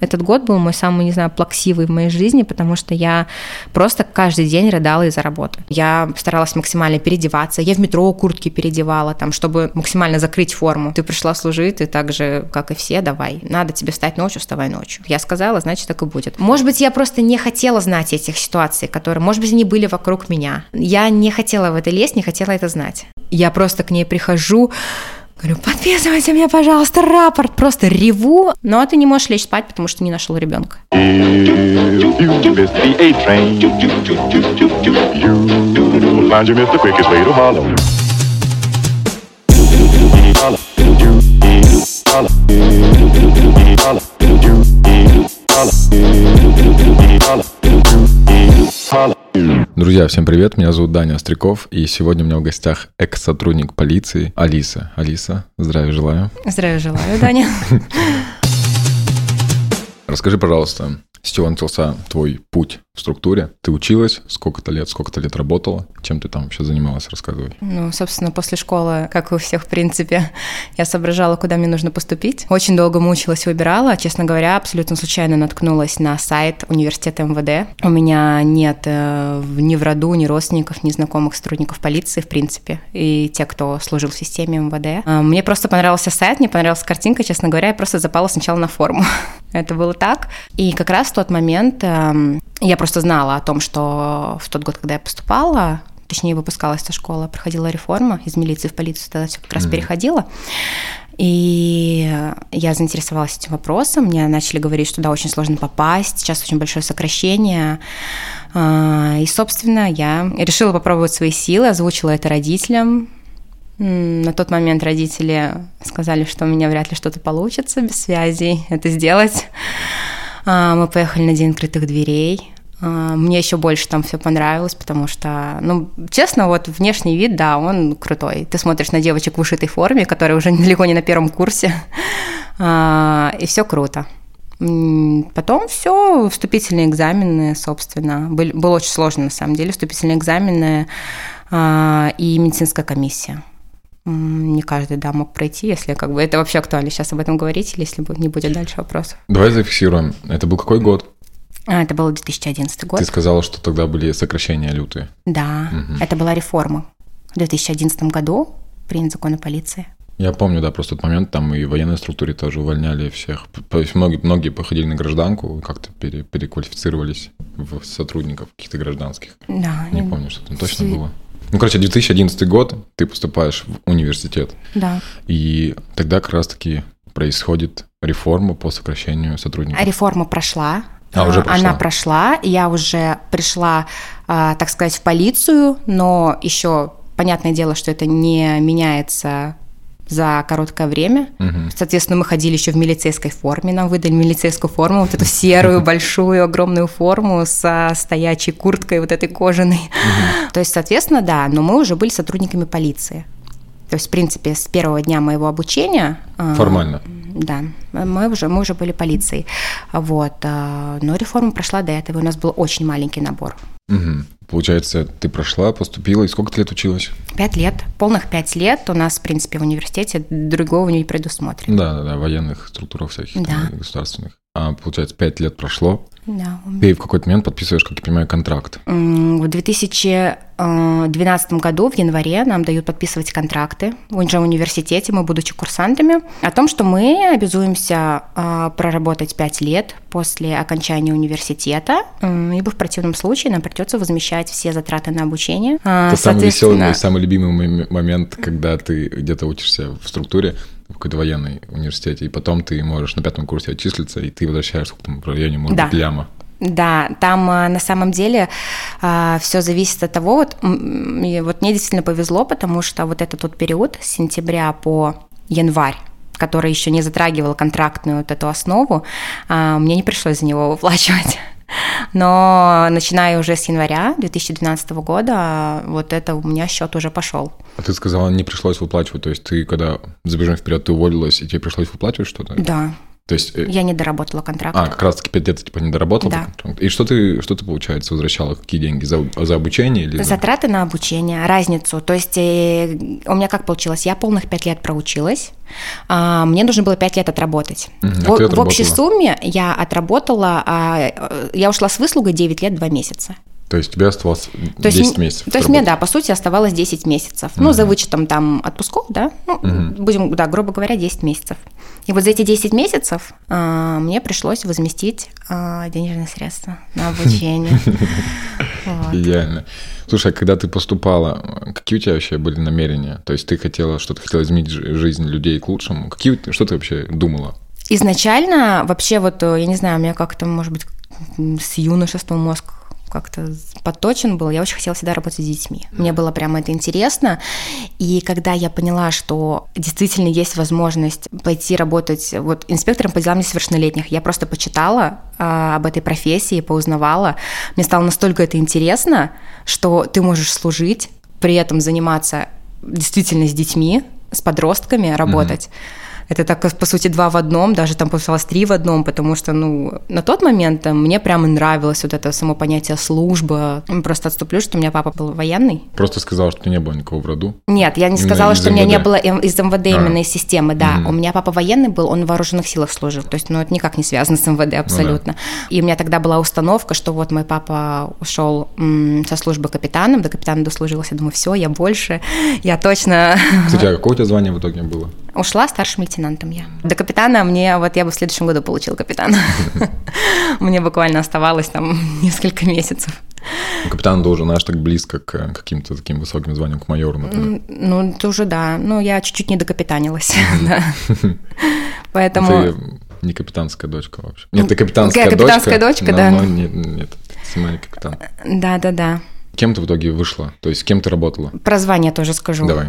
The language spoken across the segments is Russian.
Этот год был мой самый, не знаю, плаксивый в моей жизни, потому что я просто каждый день рыдала из-за работы. Я старалась максимально переодеваться. Я в метро куртки переодевала, там, чтобы максимально закрыть форму. Ты пришла служить, ты так же, как и все, давай. Надо тебе встать ночью, вставай ночью. Я сказала, значит, так и будет. Может быть, я просто не хотела знать этих ситуаций, которые, может быть, они были вокруг меня. Я не хотела в это лезть, не хотела это знать. Я просто к ней прихожу, Говорю, подписывайте мне, пожалуйста, рапорт. Просто реву. Но ты не можешь лечь спать, потому что не нашел ребенка. Holla. Друзья, всем привет, меня зовут Даня Остряков, и сегодня у меня в гостях экс-сотрудник полиции Алиса. Алиса, здравия желаю. Здравия желаю, Даня. Расскажи, пожалуйста, с чего начался твой путь структуре? Ты училась? Сколько-то лет? Сколько-то лет работала? Чем ты там вообще занималась? Рассказывай. Ну, собственно, после школы, как и у всех, в принципе, я соображала, куда мне нужно поступить. Очень долго мучилась, выбирала. Честно говоря, абсолютно случайно наткнулась на сайт университета МВД. У меня нет э, ни в роду, ни родственников, ни знакомых сотрудников полиции, в принципе, и те, кто служил в системе МВД. Э, мне просто понравился сайт, мне понравилась картинка, честно говоря, я просто запала сначала на форму. Это было так. И как раз в тот момент эм, я просто знала о том, что в тот год, когда я поступала, точнее, выпускалась со школы, проходила реформа из милиции в полицию, тогда все как раз mm-hmm. переходила. И я заинтересовалась этим вопросом. Мне начали говорить, что да, очень сложно попасть, сейчас очень большое сокращение. А, и, собственно, я решила попробовать свои силы, озвучила это родителям. На тот момент родители сказали, что у меня вряд ли что-то получится без связей это сделать. А, мы поехали на день открытых дверей. А, мне еще больше там все понравилось, потому что, ну, честно, вот внешний вид, да, он крутой. Ты смотришь на девочек в вышитой форме, которые уже далеко не на первом курсе, а, и все круто. Потом все, вступительные экзамены, собственно. Был, было очень сложно, на самом деле, вступительные экзамены и медицинская комиссия не каждый, да, мог пройти, если как бы это вообще актуально сейчас об этом говорить, или если не будет дальше вопросов. Давай зафиксируем. Это был какой год? А, это был 2011 год. Ты сказала, что тогда были сокращения лютые. Да, угу. это была реформа. В 2011 году принят закон о полиции. Я помню, да, просто тот момент там и в военной структуре тоже увольняли всех. То есть многие, многие походили на гражданку, как-то пере, переквалифицировались в сотрудников каких-то гражданских. Да. Не помню, что там точно было. Ну, короче, 2011 год, ты поступаешь в университет. Да. И тогда как раз-таки происходит реформа по сокращению сотрудников. А реформа прошла. А, уже прошла. Она прошла, я уже пришла, а, так сказать, в полицию, но еще понятное дело, что это не меняется за короткое время. Угу. Соответственно, мы ходили еще в милицейской форме, нам выдали милицейскую форму, вот эту серую, большую, огромную форму со стоячей курткой вот этой кожаной. Угу. То есть, соответственно, да, но мы уже были сотрудниками полиции. То есть, в принципе, с первого дня моего обучения... А, Формально. Да, мы уже, мы уже были полицией. Вот. А, но реформа прошла до этого, у нас был очень маленький набор. Угу. Получается, ты прошла, поступила, и сколько ты лет училась? Пять лет. Полных пять лет у нас, в принципе, в университете другого не предусмотрено. Да, да, да, военных структурах всяких да. государственных. А получается, пять лет прошло. Да. Ты в какой-то момент подписываешь, как я понимаю, контракт. В 2012 году, в январе, нам дают подписывать контракты уже в университете, мы, будучи курсантами, о том, что мы обязуемся а, проработать пять лет после окончания университета, ибо в противном случае нам придется возмещать все затраты на обучение. А, Это самый веселый, мой самый любимый момент, когда ты где-то учишься в структуре, какой-то военной университете, и потом ты можешь на пятом курсе отчислиться, и ты возвращаешься к тому районе, может да. быть, ляма. Да, там а, на самом деле а, все зависит от того, вот, и вот мне действительно повезло, потому что вот этот вот период с сентября по январь, который еще не затрагивал контрактную вот эту основу, а, мне не пришлось за него выплачивать. Но начиная уже с января 2012 года, вот это у меня счет уже пошел. А ты сказала, не пришлось выплачивать, то есть ты, когда забежим вперед, ты уволилась, и тебе пришлось выплачивать что-то? Да, То есть... э, Я не доработала контракт. А, как раз-таки 5 лет типа не доработал? Да. контракт? И что ты, что ты, получается, возвращала? Какие деньги? За, за обучение или... за- Затраты на обучение, разницу. То есть э, у меня как получилось? Я полных пять лет проучилась, а, мне нужно было пять лет отработать. Мгм, а в, в общей сумме я отработала, а, э, я ушла с выслугой 9 лет 2 месяца. То есть тебе оставалось То есть, 10 м- месяцев То есть мне, да, по сути, оставалось 10 месяцев. Ну, за вычетом там отпусков, да, ну, будем, да, грубо говоря, 10 месяцев. И вот за эти 10 месяцев а, мне пришлось возместить а, денежные средства на обучение. Идеально. Слушай, а когда ты поступала, какие у тебя вообще были намерения? То есть ты хотела, что ты хотела изменить жи- жизнь людей к лучшему? Какие, что ты вообще думала? Изначально вообще вот, э, я не знаю, у меня как-то, может быть, с юношества мозг как-то подточен был, я очень хотела всегда работать с детьми. Мне было прямо это интересно. И когда я поняла, что действительно есть возможность пойти работать вот инспектором по делам несовершеннолетних, я просто почитала а, об этой профессии, поузнавала. Мне стало настолько это интересно, что ты можешь служить, при этом заниматься действительно с детьми, с подростками работать. Это так, по сути, два в одном, даже там получалось три в одном, потому что, ну, на тот момент э, мне прямо нравилось вот это само понятие служба. Просто отступлю, что у меня папа был военный. Просто сказала, что не было никого в роду. Нет, я не Именно сказала, что у меня не было эм- из МВД А. именно из системы, да. Мгм. У меня папа военный был, он в вооруженных силах служил. То есть, ну, это никак не связано с МВД абсолютно. И у меня тогда была установка, что вот мой папа ушел м, со службы капитаном, до капитана дослужилась. Я думаю, все, я больше, я точно Кстати, а какое у тебя звание в итоге было? Ушла старшим лейтенантом я. До капитана мне, вот я бы в следующем году получил капитана. Мне буквально оставалось там несколько месяцев. Ну, Капитан должен, знаешь, так близко к каким-то таким высоким званиям, к майору, например. Ну, это уже да. Ну, я чуть-чуть не докапитанилась. да. Поэтому... Ты не капитанская дочка вообще. Нет, ты капитанская, Я капитанская дочка. дочка, но- да. но нет, нет, сама не капитан. Да-да-да. Кем ты в итоге вышла? То есть кем ты работала? Про звание тоже скажу. Давай.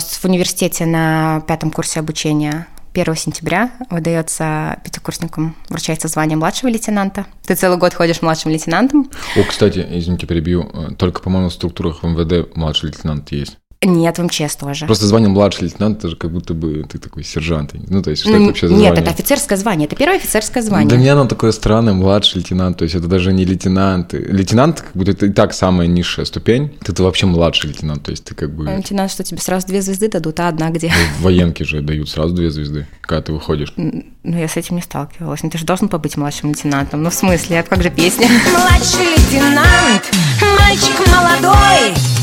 С- В университете на пятом курсе обучения 1 сентября выдается пятикурсникам, вручается звание младшего лейтенанта. Ты целый год ходишь младшим лейтенантом. О, кстати, извините, перебью. э, Только, по-моему, в структурах в МВД младший лейтенант есть. Нет, в МЧС тоже. Просто звание младший лейтенант, это же как будто бы ты такой сержант. Ну, то есть, что это вообще за Нет, звание? это офицерское звание. Это первое офицерское звание. Для меня оно такое странное, младший лейтенант, то есть это даже не лейтенант. Лейтенант, как будто это и так самая низшая ступень, ты, ты вообще младший лейтенант, то есть ты как бы... Лейтенант, что тебе сразу две звезды дадут, а одна где? В военке же дают сразу две звезды, когда ты выходишь. Ну, я с этим не сталкивалась. Ну, ты же должен побыть младшим лейтенантом. Ну, в смысле, а как же песня? Младший лейтенант, мальчик молодой.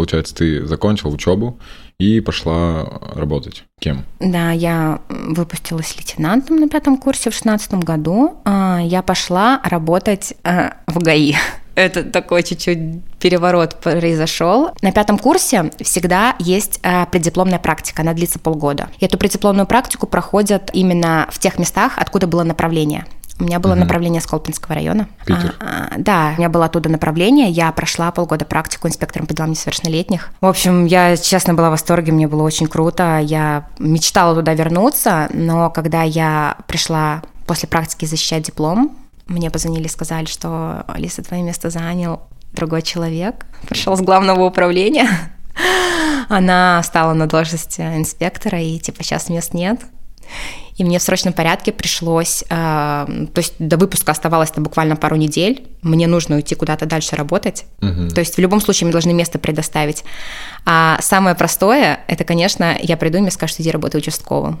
Получается, ты закончил учебу и пошла работать. Кем? Да, я выпустилась лейтенантом на пятом курсе в шестнадцатом году. А, Я пошла работать а, в ГАИ. Это такой чуть-чуть переворот произошел. На пятом курсе всегда есть а, преддипломная практика, она длится полгода. И эту преддипломную практику проходят именно в тех местах, откуда было направление. У меня было направление с Колпинского района. Питер. А, а, да, у меня было оттуда направление. Я прошла полгода практику инспектором по делам несовершеннолетних. В общем, я, честно, была в восторге, мне было очень круто. Я мечтала туда вернуться, но когда я пришла после практики защищать диплом, мне позвонили и сказали, что Алиса, твое место занял другой человек, пришел с главного управления. Она стала на должности инспектора, и типа сейчас мест нет. И мне в срочном порядке пришлось, э, то есть до выпуска оставалось там буквально пару недель, мне нужно уйти куда-то дальше работать. Мгм. То есть в любом случае мне должны место предоставить. А самое простое, это, конечно, я приду и мне скажут, иди работай участковым.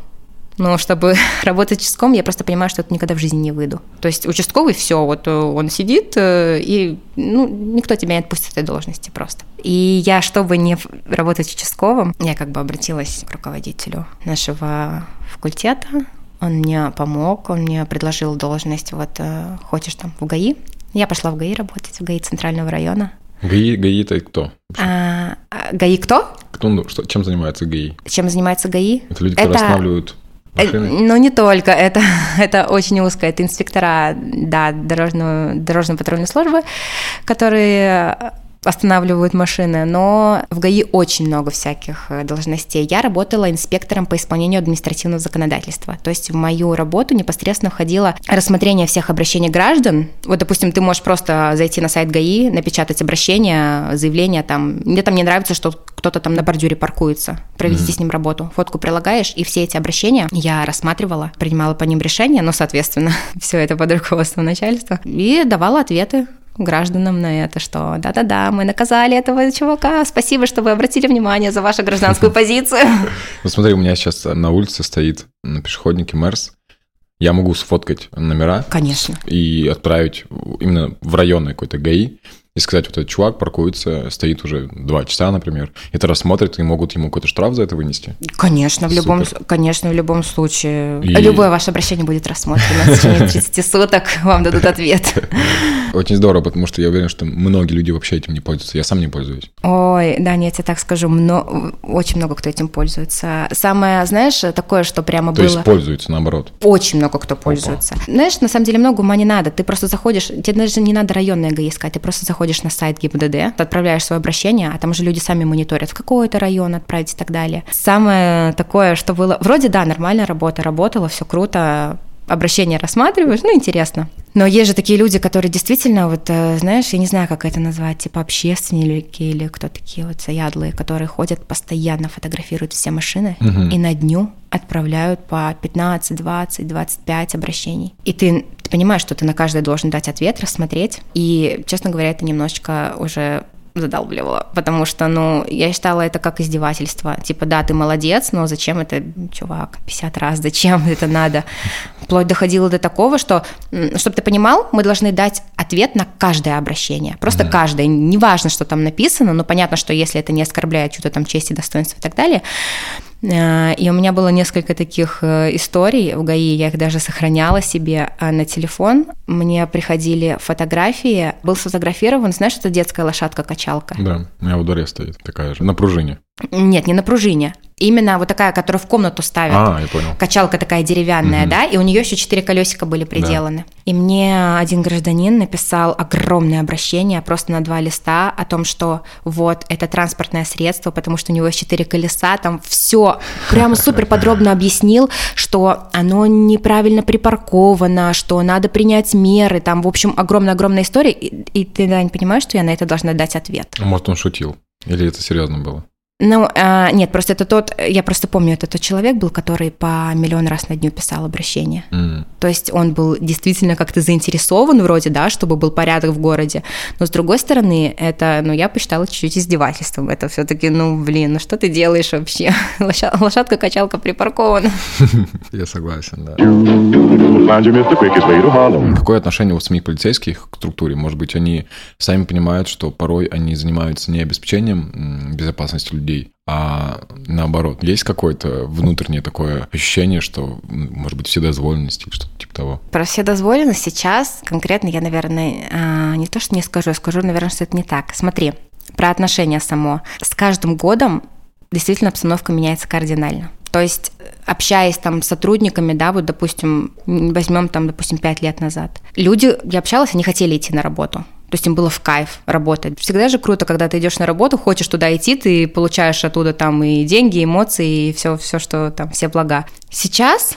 Но чтобы работать участковым, я просто понимаю, что это никогда в жизни не выйду. То есть участковый все, вот э, он сидит, э, и ну, никто тебя не отпустит этой должности просто. И я, чтобы не работать участковым, я как бы обратилась к руководителю нашего факультета. Он мне помог, он мне предложил должность, вот э, хочешь там в ГАИ. Я пошла в ГАИ работать, в ГАИ Центрального района. ГАИ, ГАИ это кто? А, а, ГАИ кто? Кто, ну, что, чем занимается ГАИ? Чем занимается ГАИ? Это люди, которые Это- останавливают Э, машины? Ну, не только, это, это очень узкое. Это инспектора, да, дорожную, дорожно-патрульной службы, которые останавливают машины, но в ГАИ очень много всяких э, должностей. Я работала инспектором по исполнению административного законодательства. То есть в мою работу непосредственно входило рассмотрение всех обращений граждан. Вот, допустим, ты можешь просто зайти на сайт ГАИ, напечатать обращение, заявление там. Мне там не нравится, что кто-то там на бордюре паркуется. Провести mm-hmm. с ним работу. Фотку прилагаешь, и все эти обращения я рассматривала, принимала по ним решения, но, соответственно, все это под руководством начальства, и давала ответы гражданам на это, что да-да-да, мы наказали этого чувака, спасибо, что вы обратили внимание за вашу гражданскую позицию. Ну смотри, у меня сейчас на улице стоит на пешеходнике Мерс, я могу сфоткать номера. Конечно. И отправить именно в районный какой-то ГАИ и сказать, вот этот чувак паркуется, стоит уже два часа, например, это рассмотрят и могут ему какой-то штраф за это вынести? Конечно, в любом, конечно, в любом случае. И... Любое ваше обращение будет рассмотрено в течение 30 суток, вам дадут ответ. Очень здорово, потому что я уверен, что многие люди вообще этим не пользуются. Я сам не пользуюсь. Ой, да, нет, я тебе так скажу, много, очень много кто этим пользуется. Самое, знаешь, такое, что прямо То было... То есть пользуются, наоборот? Очень много кто пользуется. Опа. Знаешь, на самом деле много ума не надо. Ты просто заходишь, тебе даже не надо районное ГАИ искать, ты просто заходишь заходишь на сайт ГИБДД, ты отправляешь свое обращение, а там уже люди сами мониторят, в какой это район отправить и так далее. Самое такое, что было... Вроде, да, нормальная работа, работала, все круто, обращение рассматриваешь, ну, интересно. Но есть же такие люди, которые действительно, вот, э, знаешь, я не знаю, как это назвать, типа общественники или кто такие вот заядлые, которые ходят, постоянно фотографируют все машины угу. и на дню отправляют по 15, 20, 25 обращений. И ты, ты понимаешь, что ты на каждое должен дать ответ, рассмотреть. И, честно говоря, это немножечко уже задалбливало, потому что, ну, я считала это как издевательство. Типа, да, ты молодец, но зачем это, чувак, 50 раз, зачем это надо? Вплоть доходило до такого, что, чтобы ты понимал, мы должны дать ответ на каждое обращение. Просто mm-hmm. каждое. Неважно, что там написано, но понятно, что если это не оскорбляет что-то там честь и достоинство и так далее, и у меня было несколько таких э, историй в ГАИ, я их даже сохраняла себе э, на телефон. Мне приходили фотографии, был сфотографирован, знаешь, это детская лошадка-качалка? Да, у меня во дворе стоит такая же, на пружине. Нет, не на пружине. Именно вот такая, которую в комнату ставят. А, я понял. Качалка такая деревянная, угу. да, и у нее еще четыре колесика были приделаны. Да. И мне один гражданин написал огромное обращение, просто на два листа, о том, что вот это транспортное средство, потому что у него есть четыре колеса, там все прямо супер подробно объяснил, что оно неправильно припарковано, что надо принять меры, там, в общем, огромная-огромная история, и, и ты, да, не понимаешь, что я на это должна дать ответ. Может, он шутил? Или это серьезно было? Ну, а, нет, просто это тот, я просто помню, это тот человек был, который по миллион раз на дню писал обращение. Mm. То есть он был действительно как-то заинтересован вроде, да, чтобы был порядок в городе. Но с другой стороны, это, ну, я посчитала чуть-чуть издевательством. Это все таки ну, блин, ну что ты делаешь вообще? Лошадка-качалка припаркована. Я согласен, да. Какое отношение у самих полицейских к структуре? Может быть, они сами понимают, что порой они занимаются не обеспечением безопасности людей, людей, а наоборот, есть какое-то внутреннее такое ощущение, что, может быть, вседозволенность или что-то типа того? Про вседозволенность сейчас конкретно я, наверное, а, не то, что не скажу, я скажу, наверное, что это не так. Смотри, про отношения само. С каждым годом действительно обстановка меняется кардинально. То есть, общаясь там с сотрудниками, да, вот, допустим, возьмем там, допустим, пять лет назад, люди, я общалась, они хотели идти на работу. То есть им было в кайф работать. Всегда же круто, когда ты идешь на работу, хочешь туда идти, ты получаешь оттуда там и деньги, и эмоции, и все, все, что там, все блага. Сейчас,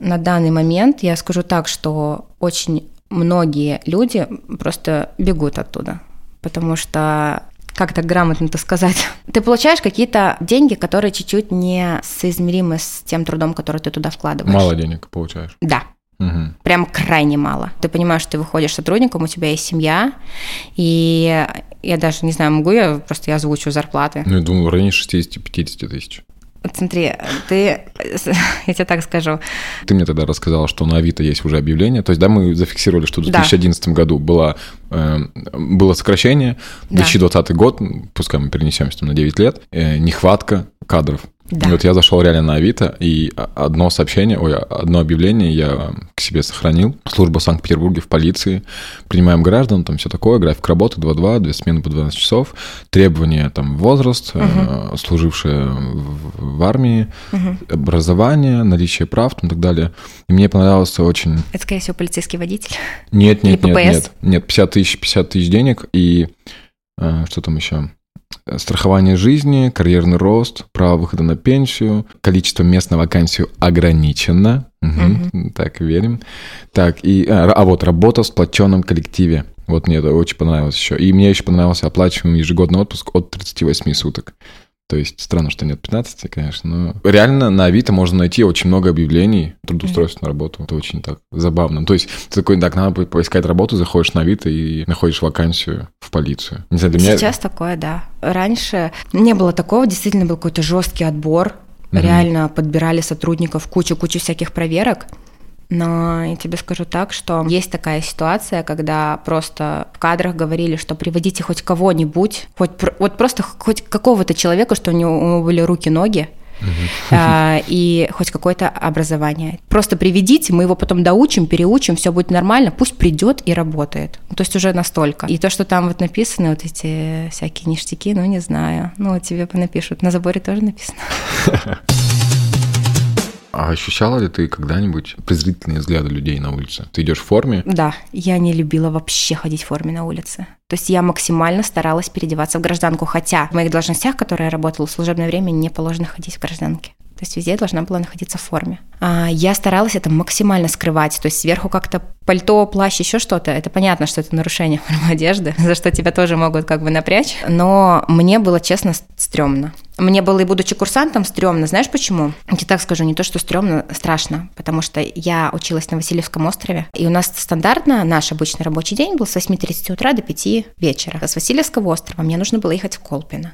на данный момент, я скажу так, что очень многие люди просто бегут оттуда, потому что как так грамотно это сказать? Ты получаешь какие-то деньги, которые чуть-чуть не соизмеримы с тем трудом, который ты туда вкладываешь. Мало денег получаешь. Да. Угу. Прям крайне мало. Ты понимаешь, что ты выходишь сотрудником, у тебя есть семья, и я даже не знаю, могу я просто я озвучу зарплаты. Ну, я думаю, в районе 60-50 тысяч. Смотри, ты, я тебе так скажу. Ты мне тогда рассказала, что на Авито есть уже объявление. То есть, да, мы зафиксировали, что в 2011 да. году было, э, было сокращение, 2020 да. год, пускай мы перенесемся там на 9 лет, э, нехватка кадров. Да. И вот я зашел реально на Авито, и одно сообщение, ой, одно объявление я к себе сохранил. Служба в Санкт-Петербурге в полиции. Принимаем граждан, там все такое, график работы 2-2, две смены по 12 часов. Требования, там, возраст, угу. э, служившие в, в армии, угу. образование, наличие прав и так далее. И мне понравилось очень... Это, скорее всего, полицейский водитель? Нет, нет, нет, нет. Нет, 50 тысяч, 50 тысяч денег, и Э, что там еще? Страхование жизни, карьерный рост, право выхода на пенсию, количество мест на вакансию ограничено. Угу, mm Так, верим. Так, и, а, а вот работа в сплоченном коллективе. Вот мне это очень понравилось еще. И мне еще понравился оплачиваемый ежегодный отпуск от 38 суток. То есть странно, что нет 15, конечно, но реально на Авито можно найти очень много объявлений трудоустройства mm-hmm. на работу. Это очень так забавно. То есть ты такой, так, надо поискать работу, заходишь на Авито и находишь вакансию в полицию. Не знаю, для меня... Сейчас такое, да. Раньше не было такого, действительно был какой-то жесткий отбор. Mm-hmm. Реально подбирали сотрудников, кучу-кучу всяких проверок. Но я тебе скажу так, что есть такая ситуация, когда просто в кадрах говорили, что приводите хоть кого-нибудь, хоть вот просто хоть какого-то человека, что у него были руки-ноги, Uh-huh. и хоть какое-то образование. Просто приведите, мы его потом доучим, переучим, все будет нормально, пусть придет и работает. Ну, то есть уже настолько. И то, что там вот написано, вот эти всякие ништяки, ну не знаю, ну тебе напишут. На заборе тоже написано. А ощущала ли ты когда-нибудь презрительные взгляды людей на улице? Ты идешь в форме? Да, я не любила вообще ходить в форме на улице. То есть я максимально старалась переодеваться в гражданку, хотя в моих должностях, которые я работала в служебное время, не положено ходить в гражданке. То есть везде должна была находиться в форме. А я старалась это максимально скрывать. То есть сверху как-то пальто, плащ, еще что-то. Это понятно, что это нарушение формы одежды, за что тебя тоже могут как бы напрячь. Но мне было, честно, стрёмно. Мне было и будучи курсантом стрёмно. Знаешь почему? Я тебе так скажу, не то, что стрёмно, страшно. Потому что я училась на Васильевском острове, и у нас стандартно наш обычный рабочий день был с 8.30 утра до 5 вечера. С Васильевского острова мне нужно было ехать в Колпино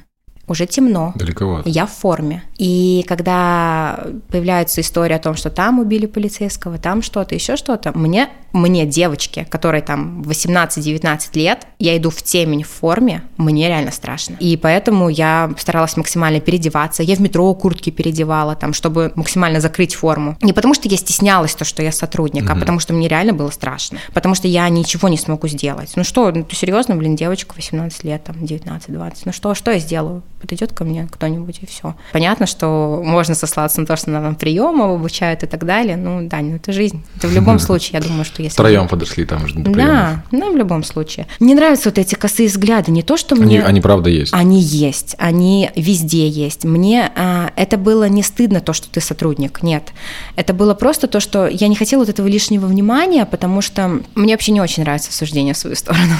уже темно. Далековато. Я в форме. И когда появляется история о том, что там убили полицейского, там что-то, еще что-то, мне, мне девочке, которой там 18-19 лет, я иду в темень в форме, мне реально страшно. И поэтому я старалась максимально переодеваться. Я в метро куртки переодевала, там, чтобы максимально закрыть форму. Не потому что я стеснялась то, что я сотрудник, mm-hmm. а потому что мне реально было страшно. Потому что я ничего не смогу сделать. Ну что, ну ты серьезно, блин, девочка 18 лет, там, 19-20, ну что, что я сделаю? Подойдет ко мне кто-нибудь и все. Понятно, что можно сослаться на то, что нам приемов обучают и так далее. Ну да, ну это жизнь. Это в любом случае, я думаю, что если... Втроем подошли там же до Да, ну в любом случае. Мне нравятся вот эти косые взгляды, не то, что мне... Они, они правда есть. Они есть, они везде есть. Мне а, это было не стыдно, то, что ты сотрудник, нет. Это было просто то, что я не хотела вот этого лишнего внимания, потому что мне вообще не очень нравится суждение в свою сторону.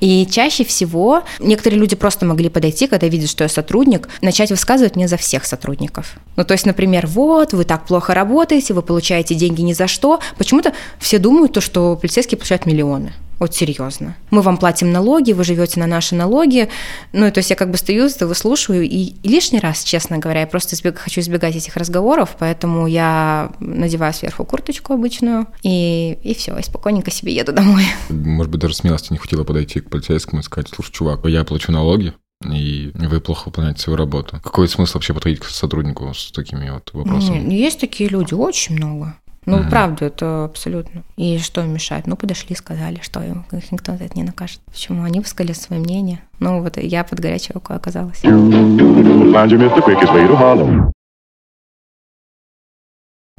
И чаще всего некоторые люди просто могли подойти, когда видят, что я сотрудник, начать высказывать мне за всех сотрудников. Ну, то есть, например, вот, вы так плохо работаете, вы получаете деньги ни за что. Почему-то все думают, то, что полицейские получают миллионы. Вот серьезно. Мы вам платим налоги, вы живете на наши налоги. Ну, то есть я как бы стою, выслушиваю, и, и лишний раз, честно говоря, я просто избег, хочу избегать этих разговоров, поэтому я надеваю сверху курточку обычную, и, и все, и спокойненько себе еду домой. Может быть, даже смелости не хватило подойти к полицейскому и сказать, слушай, чувак, я плачу налоги, и вы плохо выполняете свою работу. Какой смысл вообще подходить к сотруднику с такими вот вопросами? Нет, есть такие люди, очень много. Ну, mm правда, это абсолютно. И что им мешает? Ну, подошли, сказали, что им никто за это не накажет. Почему? Они высказали свое мнение. Ну, вот я под горячей рукой оказалась.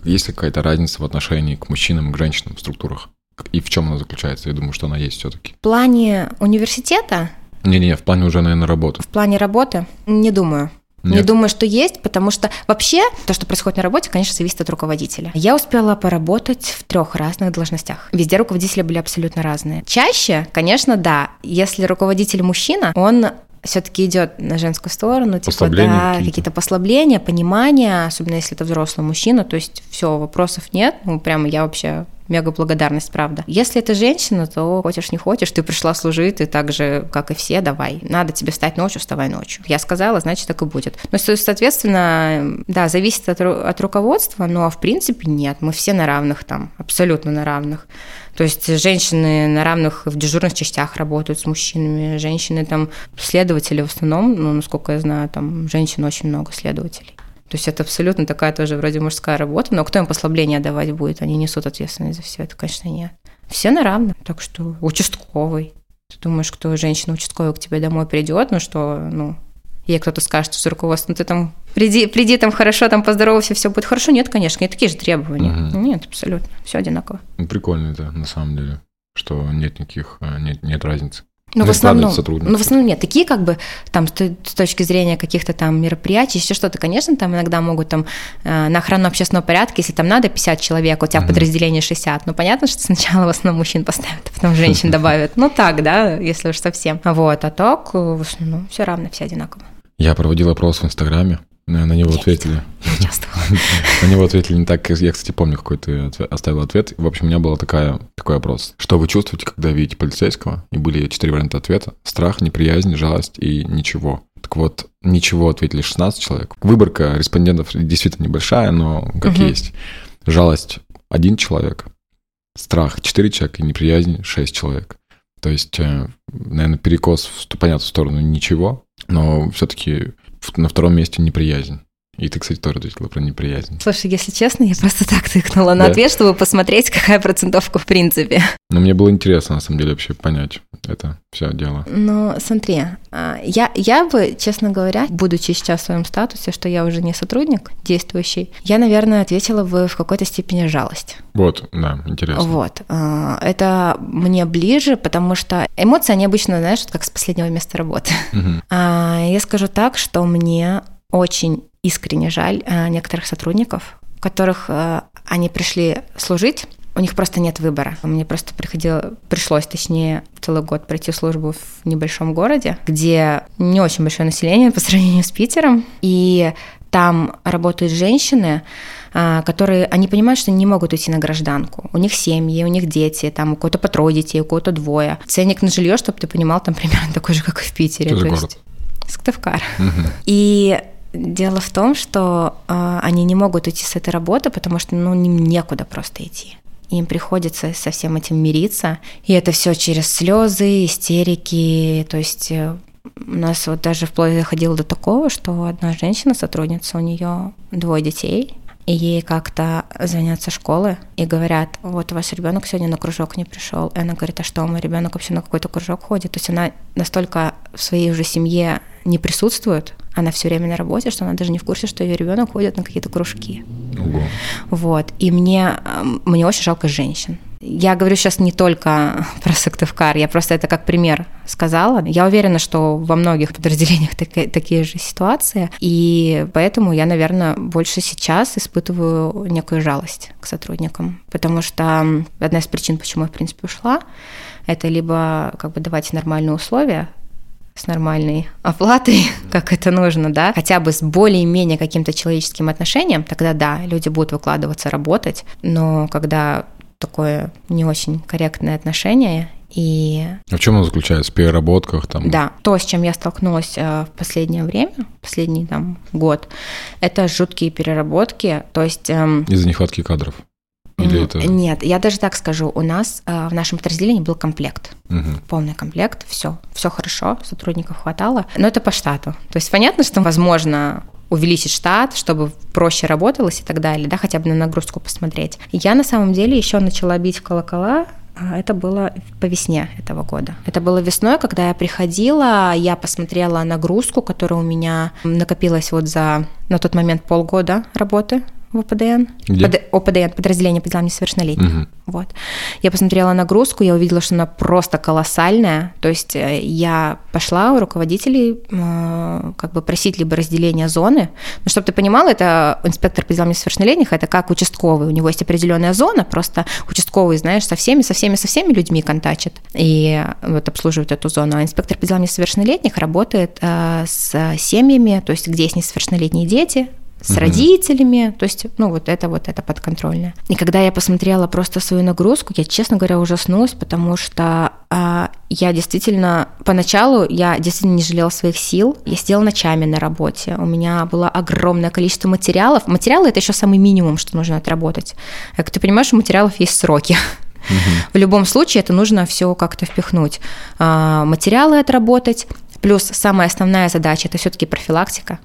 Есть ли какая-то разница в отношении к мужчинам и к женщинам в структурах? И в чем она заключается? Я думаю, что она есть все-таки. В плане университета? Не-не, в плане уже, наверное, работы. В плане работы? Не думаю. Нет. Не думаю, что есть, потому что вообще то, что происходит на работе, конечно, зависит от руководителя. Я успела поработать в трех разных должностях. Везде руководители были абсолютно разные. Чаще, конечно, да. Если руководитель мужчина, он все-таки идет на женскую сторону, типа, да, какие-то. какие-то послабления, понимание, особенно если это взрослый мужчина, то есть все, вопросов нет, ну, прямо я вообще мега благодарность, правда. Если это женщина, то хочешь не хочешь, ты пришла служить, ты так же, как и все, давай. Надо тебе встать ночью, вставай ночью. Я сказала, значит, так и будет. Но, соответственно, да, зависит от, от руководства, но в принципе нет. Мы все на равных там, абсолютно на равных. То есть женщины на равных в дежурных частях работают с мужчинами, женщины там, следователи в основном, ну, насколько я знаю, там женщин очень много следователей. То есть это абсолютно такая тоже вроде мужская работа, но кто им послабление давать будет? Они несут ответственность за все это, конечно, нет. Все на равных, так что участковый. Ты думаешь, кто женщина участковый к тебе домой придет, ну что, ну, ей кто-то скажет с руководством, ну ты там приди, приди там хорошо, там поздоровайся, все будет хорошо. Нет, конечно, не такие же требования. Угу. Нет, абсолютно. Все одинаково. Ну, прикольно это, на самом деле, что нет никаких, э, нет, нет разницы. Ну, в основном, ну, в основном нет. Такие как бы там с точки зрения каких-то там мероприятий, еще что-то, конечно, там иногда могут там э, на охрану общественного порядка, если там надо 50 человек, у тебя mm-hmm. подразделение 60. Ну, понятно, что сначала в основном мужчин поставят, а потом женщин добавят. Ну, так, да, если уж совсем. Вот, а так, э, в основном, все равно, все одинаково. Я проводил опрос в Инстаграме, на него я ответили. На него ответили не так. Я, кстати, помню, какой ты оставил ответ. В общем, у меня был такая, такой опрос. Что вы чувствуете, когда видите полицейского? И были четыре варианта ответа. Страх, неприязнь, жалость и ничего. Так вот, ничего ответили 16 человек. Выборка респондентов действительно небольшая, но как угу. есть. Жалость – один человек. Страх – четыре человека. И неприязнь – шесть человек. То есть, э, наверное, перекос в понятную сторону ничего, но все-таки на втором месте неприязнь. И ты, кстати, тоже ответила про неприязнь. Слушай, если честно, я просто так тыкнула на да. ответ, чтобы посмотреть, какая процентовка в принципе. Но мне было интересно, на самом деле, вообще понять это все дело. Ну, смотри, а, я, я бы, честно говоря, будучи сейчас в своем статусе, что я уже не сотрудник действующий, я, наверное, ответила бы в какой-то степени жалость. Вот, да, интересно. Вот. А, это мне ближе, потому что эмоции, они обычно, знаешь, как с последнего места работы. Угу. Я скажу так, что мне очень искренне жаль э, некоторых сотрудников, которых э, они пришли служить, у них просто нет выбора. Мне просто приходило, пришлось, точнее, целый год пройти службу в небольшом городе, где не очень большое население по сравнению с Питером, и там работают женщины, э, которые, они понимают, что не могут уйти на гражданку. У них семьи, у них дети, там у кого-то по трое детей, у кого-то двое. Ценник на жилье, чтобы ты понимал, там примерно такой же, как и в Питере. Что за город? Есть Сыктывкар. Угу. И Дело в том, что э, они не могут уйти с этой работы, потому что ну, им некуда просто идти. Им приходится со всем этим мириться. И это все через слезы, истерики. То есть э, у нас вот даже вплоть доходило до такого, что одна женщина, сотрудница, у нее двое детей, и ей как-то звонят со школы и говорят, вот ваш ребенок сегодня на кружок не пришел. И она говорит, а что, мой ребенок вообще на какой-то кружок ходит? То есть она настолько в своей уже семье не присутствует, она все время на работе, что она даже не в курсе, что ее ребенок ходит на какие-то кружки. Ого. Вот. И мне, мне очень жалко женщин. Я говорю сейчас не только про Сыктывкар, я просто это как пример сказала. Я уверена, что во многих подразделениях так, такие же ситуации, и поэтому я, наверное, больше сейчас испытываю некую жалость к сотрудникам, потому что одна из причин, почему я, в принципе, ушла, это либо как бы давать нормальные условия, с нормальной оплатой, как это нужно, да, хотя бы с более-менее каким-то человеческим отношением, тогда да, люди будут выкладываться, работать, но когда такое не очень корректное отношение и... А в чем оно заключается? В переработках там? Да, то, с чем я столкнулась э, в последнее время, последний там год, это жуткие переработки, то есть... Эм... Из-за нехватки кадров? Или это... Нет, я даже так скажу. У нас э, в нашем подразделении был комплект. Угу. Полный комплект, все, все хорошо, сотрудников хватало. Но это по штату. То есть понятно, что возможно увеличить штат, чтобы проще работалось и так далее, да, хотя бы на нагрузку посмотреть. Я на самом деле еще начала бить в колокола а это было по весне этого года. Это было весной, когда я приходила, я посмотрела нагрузку, которая у меня накопилась вот за на тот момент полгода работы в ОПДН. Где? Под, ОПДН, подразделение по делам несовершеннолетних. Угу. Вот. Я посмотрела нагрузку, я увидела, что она просто колоссальная. То есть э, я пошла у руководителей э, как бы просить либо разделения зоны. Но чтобы ты понимала, это инспектор по делам несовершеннолетних, это как участковый. У него есть определенная зона, просто участковый, знаешь, со всеми, со всеми, со всеми людьми контачит и вот обслуживает эту зону. А инспектор по делам несовершеннолетних работает э, с семьями, то есть где есть несовершеннолетние дети, с угу. родителями, то есть, ну, вот это вот это подконтрольное. И когда я посмотрела просто свою нагрузку, я, честно говоря, ужаснулась, потому что а, я действительно, поначалу я действительно не жалела своих сил, я сидела ночами на работе, у меня было огромное количество материалов. Материалы — это еще самый минимум, что нужно отработать. Как ты понимаешь, у материалов есть сроки. Угу. В любом случае это нужно все как-то впихнуть. А, материалы отработать, плюс самая основная задача — это все-таки профилактика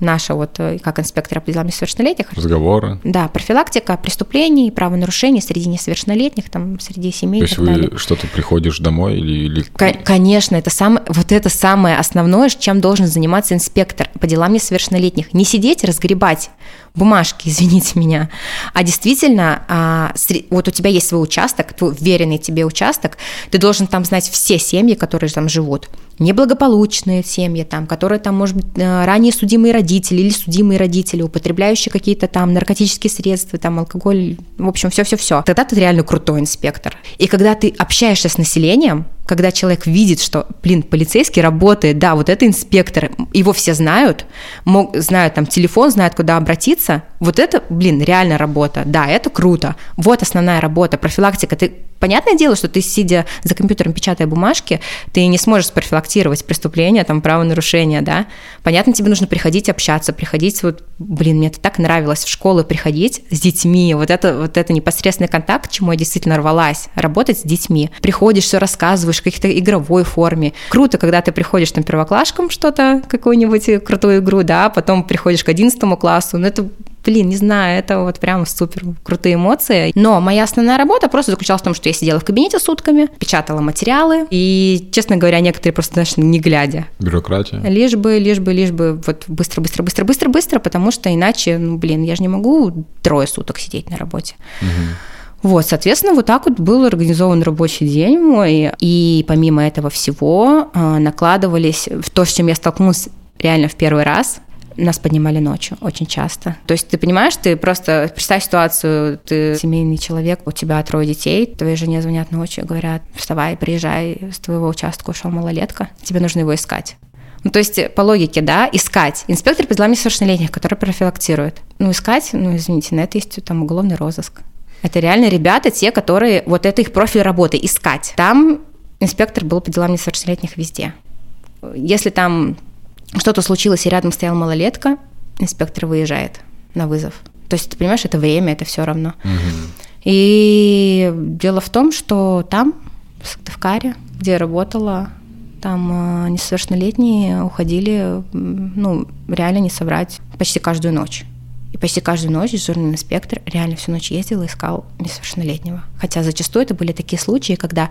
наша вот э, как инспектора по делам несовершеннолетних. Разговоры. Да, профилактика преступлений, правонарушений среди несовершеннолетних, там, среди семей. То есть вы далее. что-то приходишь домой или... или... Конечно, это сам, вот это самое основное, чем должен заниматься инспектор по делам несовершеннолетних. Не сидеть, разгребать бумажки, извините меня, а действительно, а, вот у тебя есть свой участок, твой веренный тебе участок, ты должен там знать все семьи, которые там живут, неблагополучные семьи, там, которые там, может быть, э, ранее судимые родители или судимые родители, употребляющие какие-то там наркотические средства, там, алкоголь, в общем, все-все-все. Тогда ты реально крутой инспектор. И когда ты общаешься с населением, когда человек видит, что, блин, полицейский работает, да, вот это инспектор, его все знают, мог, знают там телефон, знают, куда обратиться, вот это, блин, реально работа, да, это круто, вот основная работа, профилактика, ты Понятное дело, что ты, сидя за компьютером, печатая бумажки, ты не сможешь спрофилактировать преступления, там, правонарушения, да. Понятно, тебе нужно приходить общаться, приходить, вот, блин, мне это так нравилось в школу приходить с детьми, вот это, вот это непосредственный контакт, к чему я действительно рвалась, работать с детьми. Приходишь, все рассказываешь в каких-то игровой форме. Круто, когда ты приходишь там первоклашкам что-то, какую-нибудь крутую игру, да, потом приходишь к одиннадцатому классу, ну это блин, не знаю, это вот прям супер крутые эмоции. Но моя основная работа просто заключалась в том, что я сидела в кабинете сутками, печатала материалы, и, честно говоря, некоторые просто, знаешь, не глядя. Бюрократия. Лишь бы, лишь бы, лишь бы вот быстро, быстро, быстро, быстро, быстро, потому что иначе, ну, блин, я же не могу трое суток сидеть на работе. Угу. Вот, соответственно, вот так вот был организован рабочий день мой, и помимо этого всего э, накладывались в то, с чем я столкнулась реально в первый раз, нас поднимали ночью очень часто. То есть ты понимаешь, ты просто представь ситуацию, ты семейный человек, у тебя трое детей, твоей жене звонят ночью, говорят, вставай, приезжай, с твоего участка ушел малолетка, тебе нужно его искать. Ну, то есть, по логике, да, искать. Инспектор по делам несовершеннолетних, который профилактирует. Ну, искать, ну, извините, на это есть там уголовный розыск. Это реально ребята, те, которые, вот это их профиль работы, искать. Там инспектор был по делам несовершеннолетних везде. Если там что-то случилось, и рядом стоял малолетка, инспектор выезжает на вызов. То есть, ты понимаешь, это время, это все равно. Угу. И дело в том, что там, в Сыктывкаре, где я работала, там э, несовершеннолетние уходили, ну, реально не собрать почти каждую ночь. И почти каждую ночь дежурный инспектор реально всю ночь ездил и искал несовершеннолетнего. Хотя зачастую это были такие случаи, когда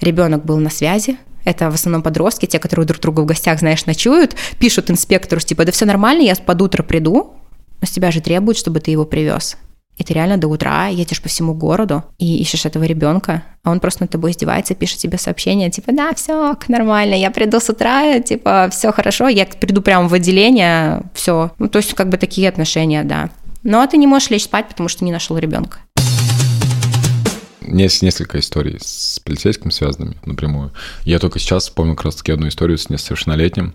ребенок был на связи, это в основном подростки, те, которые друг друга в гостях, знаешь, ночуют, пишут инспектору, типа, да все нормально, я под утро приду, но с тебя же требуют, чтобы ты его привез. Ты реально до утра едешь по всему городу и ищешь этого ребенка, а он просто над тобой издевается, пишет тебе сообщение, типа, да, все нормально, я приду с утра, типа, все хорошо, я приду прямо в отделение, все. Ну, то есть, как бы такие отношения, да. Но ты не можешь лечь спать, потому что не нашел ребенка есть несколько историй с полицейским связанными напрямую. Я только сейчас вспомнил как раз-таки одну историю с несовершеннолетним.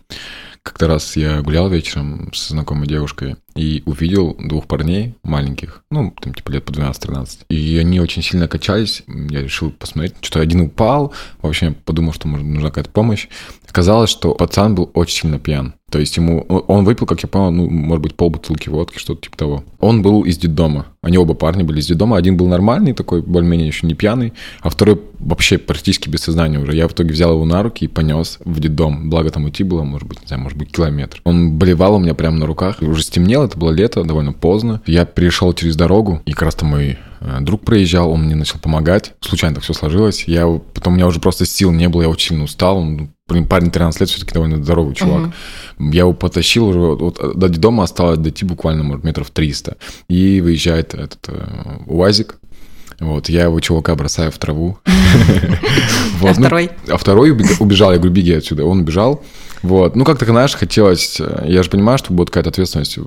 Как-то раз я гулял вечером с знакомой девушкой и увидел двух парней маленьких, ну, там, типа, лет по 12-13. И они очень сильно качались. Я решил посмотреть, что один упал. В общем, я подумал, что, может, нужна какая-то помощь. Оказалось, что пацан был очень сильно пьян. То есть ему, он выпил, как я понял, ну, может быть, полбутылки водки, что-то типа того. Он был из детдома. Они оба парни были из детдома. Один был нормальный такой, более-менее еще не пьяный, а второй вообще практически без сознания уже. Я в итоге взял его на руки и понес в детдом. Благо там уйти было, может быть, не знаю, может быть, километр. Он болевал у меня прямо на руках. Уже стемнело, это было лето, довольно поздно. Я перешел через дорогу, и как раз-то мой э, друг проезжал, он мне начал помогать. Случайно так все сложилось. Я потом у меня уже просто сил не было, я очень сильно устал. Он Блин, парень 13 лет, все-таки довольно здоровый чувак. Угу. Я его потащил уже, вот, до дома осталось дойти буквально, может, метров 300. И выезжает этот э, УАЗик, вот, я его чувака бросаю в траву. А ну, второй? А второй убежал, я говорю, беги отсюда. Он убежал. Вот. Ну, как-то, знаешь, хотелось... Э, я же понимаю, что будет какая-то ответственность э,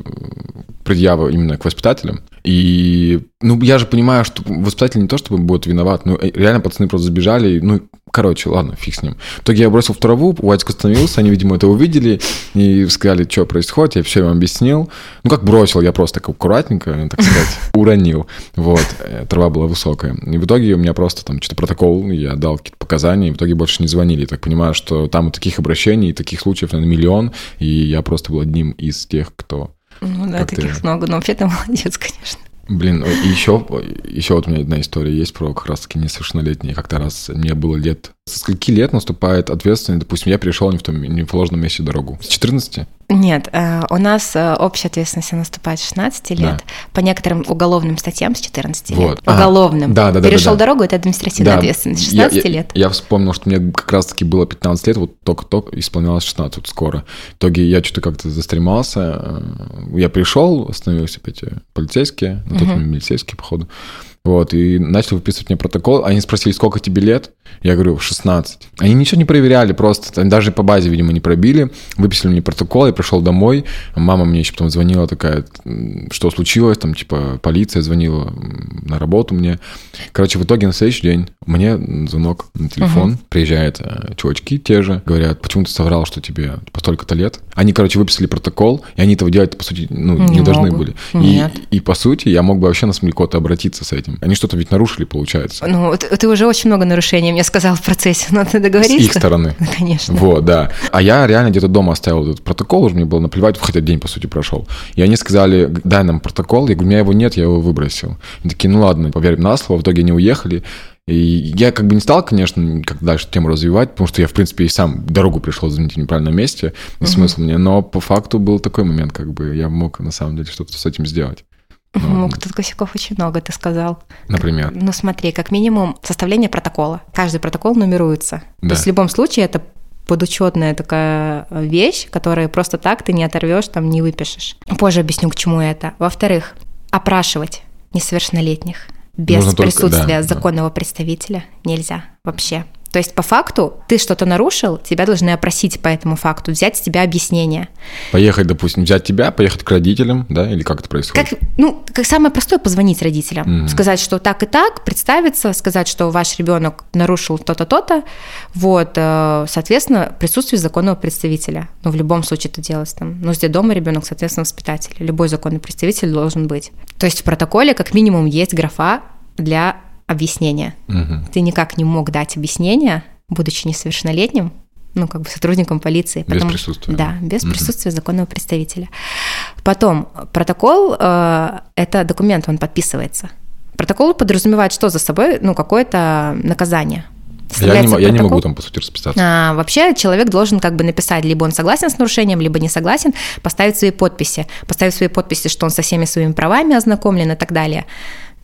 предъява именно к воспитателям. И, ну, я же понимаю, что воспитатель не то, чтобы будет виноват, но реально пацаны просто забежали, ну, короче, ладно, фиг с ним. В итоге я бросил в траву, Уатик остановился, они, видимо, это увидели и сказали, что происходит, я все им объяснил. Ну, как бросил, я просто так аккуратненько, так сказать, уронил. Вот, э, трава была высокая. И в итоге у меня просто там что-то протокол, я дал какие-то показания, и в итоге больше не звонили. Я так понимаю, что там таких обращений, таких случаев, наверное, миллион, и я просто был одним из тех, кто ну да, таких ты... много, но вообще ты молодец, конечно. Блин, еще, еще вот у меня одна история есть про как раз-таки несовершеннолетние. Как-то раз мне было лет Со скольки лет наступает ответственность, допустим, я перешел не в том не в ложном месте дорогу? С 14? Нет, э, у нас э, общая ответственность наступает с 16 лет, да. по некоторым уголовным статьям с 14 вот. лет. Уголовным. Да, да, да. Перешел да, да. дорогу, это административная да. ответственность, 16 я, лет. Я, я вспомнил, что мне как раз-таки было 15 лет, вот только-только исполнялось 16 вот скоро. В итоге я что-то как-то застремался, э, я пришел, остановился опять полицейские, на тот момент милицейские, походу. Вот, и начал выписывать мне протокол. Они спросили, сколько тебе лет? Я говорю, 16. Они ничего не проверяли просто, даже по базе, видимо, не пробили. Выписали мне протокол, я пришел домой. Мама мне еще потом звонила такая, что случилось, там, типа, полиция звонила на работу мне. Короче, в итоге на следующий день мне звонок на телефон, угу. приезжают э, чувачки те же, говорят, почему ты соврал, что тебе по столько-то лет. Они, короче, выписали протокол, и они этого делать, по сути, ну, не, не должны были. Нет. И, и, по сути, я мог бы вообще на Смолякота обратиться с этим. Они что-то ведь нарушили, получается. Ну, ты, ты уже очень много нарушений мне сказал в процессе, но ты договоришься? С их стороны. Конечно. Вот, да. А я реально где-то дома оставил этот протокол, уже мне было наплевать, хотя день, по сути, прошел. И они сказали, дай нам протокол. Я говорю, у меня его нет, я его выбросил. Они такие, ну ладно, поверим на слово. В итоге они уехали. И я как бы не стал, конечно, как дальше тему развивать, потому что я, в принципе, и сам дорогу пришел, извините, в неправильном месте, не угу. смысл мне, но по факту был такой момент, как бы я мог на самом деле что-то с этим сделать. Ну, тут косяков очень много, ты сказал. Например? Ну, смотри, как минимум составление протокола. Каждый протокол нумеруется. Да. То есть в любом случае это подучетная такая вещь, которую просто так ты не оторвешь, там не выпишешь. Позже объясню, к чему это. Во-вторых, опрашивать несовершеннолетних без Нужно присутствия только, да, законного да. представителя нельзя вообще. То есть по факту ты что-то нарушил, тебя должны опросить по этому факту, взять с тебя объяснение. Поехать, допустим, взять тебя, поехать к родителям, да, или как это происходит? Как, ну, как самое простое позвонить родителям, mm-hmm. сказать, что так и так, представиться, сказать, что ваш ребенок нарушил то-то, то-то, вот, э, соответственно, присутствие законного представителя. Ну, в любом случае это делать там. Ну, здесь дома ребенок, соответственно, воспитатель. Любой законный представитель должен быть. То есть в протоколе как минимум есть графа для объяснение. Угу. Ты никак не мог дать объяснение, будучи несовершеннолетним, ну, как бы сотрудником полиции. Без Потом, присутствия. Да, без угу. присутствия законного представителя. Потом, протокол э, – это документ, он подписывается. Протокол подразумевает, что за собой, ну, какое-то наказание. Я не, я не могу там, по сути, расписаться. А, вообще человек должен как бы написать, либо он согласен с нарушением, либо не согласен, поставить свои подписи. Поставить свои подписи, что он со всеми своими правами ознакомлен и так далее.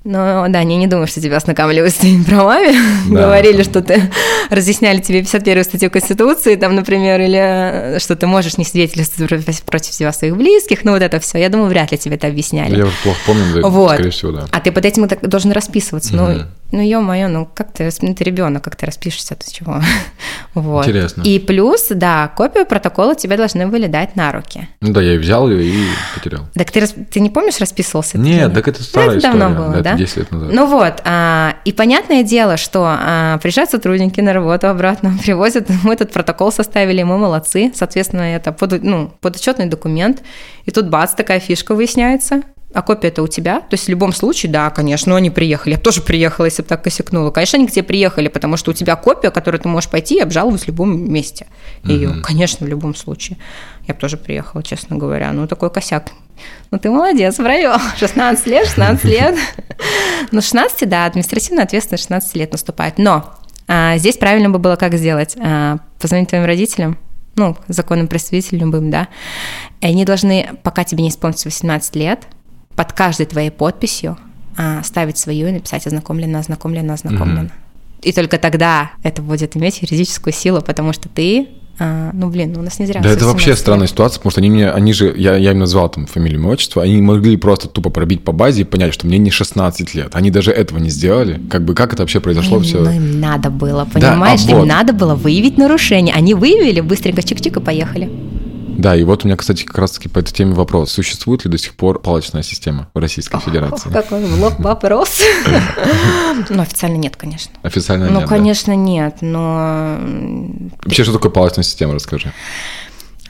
Ну, да, не, не думаю, что тебя ознакомливают с твоими правами. Да. Говорили, что ты разъясняли тебе 51 статью Конституции, там, например, или что ты можешь не свидетельствовать против себя своих близких, ну вот это все. Я думаю, вряд ли тебе это объясняли. Я уже плохо помню, да, вот. скорее всего, да. А ты под этим должен расписываться. Угу. Ну, ну, ё-моё, ну как ты, ну, ты ребенок, как ты распишешься, ты чего? вот. Интересно. И плюс, да, копию протокола тебе должны были дать на руки. Ну да, я взял ее и потерял. Так ты, ты не помнишь, расписывался? Нет, так это старая это давно было, да? да? 10 лет назад. Ну вот, а, и понятное дело, что а, приезжают сотрудники на работу обратно, привозят, мы этот протокол составили, мы молодцы, соответственно, это под, ну, подотчетный документ, и тут бац, такая фишка выясняется, а копия это у тебя? То есть в любом случае, да, конечно, они приехали. Я бы тоже приехала, если бы так косякнула. Конечно, они к тебе приехали, потому что у тебя копия, которую ты можешь пойти и обжаловать в любом месте. Ее, mm-hmm. конечно, в любом случае. Я бы тоже приехала, честно говоря. Ну, такой косяк. Ну, ты молодец, провел. 16 лет, 16 лет. Ну, 16, да, административная ответственность 16 лет наступает. Но а, здесь правильно бы было как сделать? А, позвонить твоим родителям, ну, законным представителям любым, да, и они должны, пока тебе не исполнится 18 лет, под каждой твоей подписью а, ставить свою и написать ознакомлено, ознакомлено, ознакомлено. Mm-hmm. И только тогда это будет иметь юридическую силу, потому что ты а, ну, блин, ну, у нас не зря. Да, это вообще странная ситуация, потому что они мне, они же, я, я им назвал там фамилию, имя, отчество, они могли просто тупо пробить по базе и понять, что мне не 16 лет. Они даже этого не сделали. Как бы, как это вообще произошло ну, все? Ну, им надо было, понимаешь? Да, а вот. Им надо было выявить нарушение. Они выявили, быстренько чик-чик и поехали. Да, и вот у меня, кстати, как раз-таки по этой теме вопрос. Существует ли до сих пор палочная система в Российской Федерации? Какой вопрос. Ну, официально нет, конечно. Официально ну, нет, Ну, конечно, нет, но... Вообще, что такое палочная система, расскажи.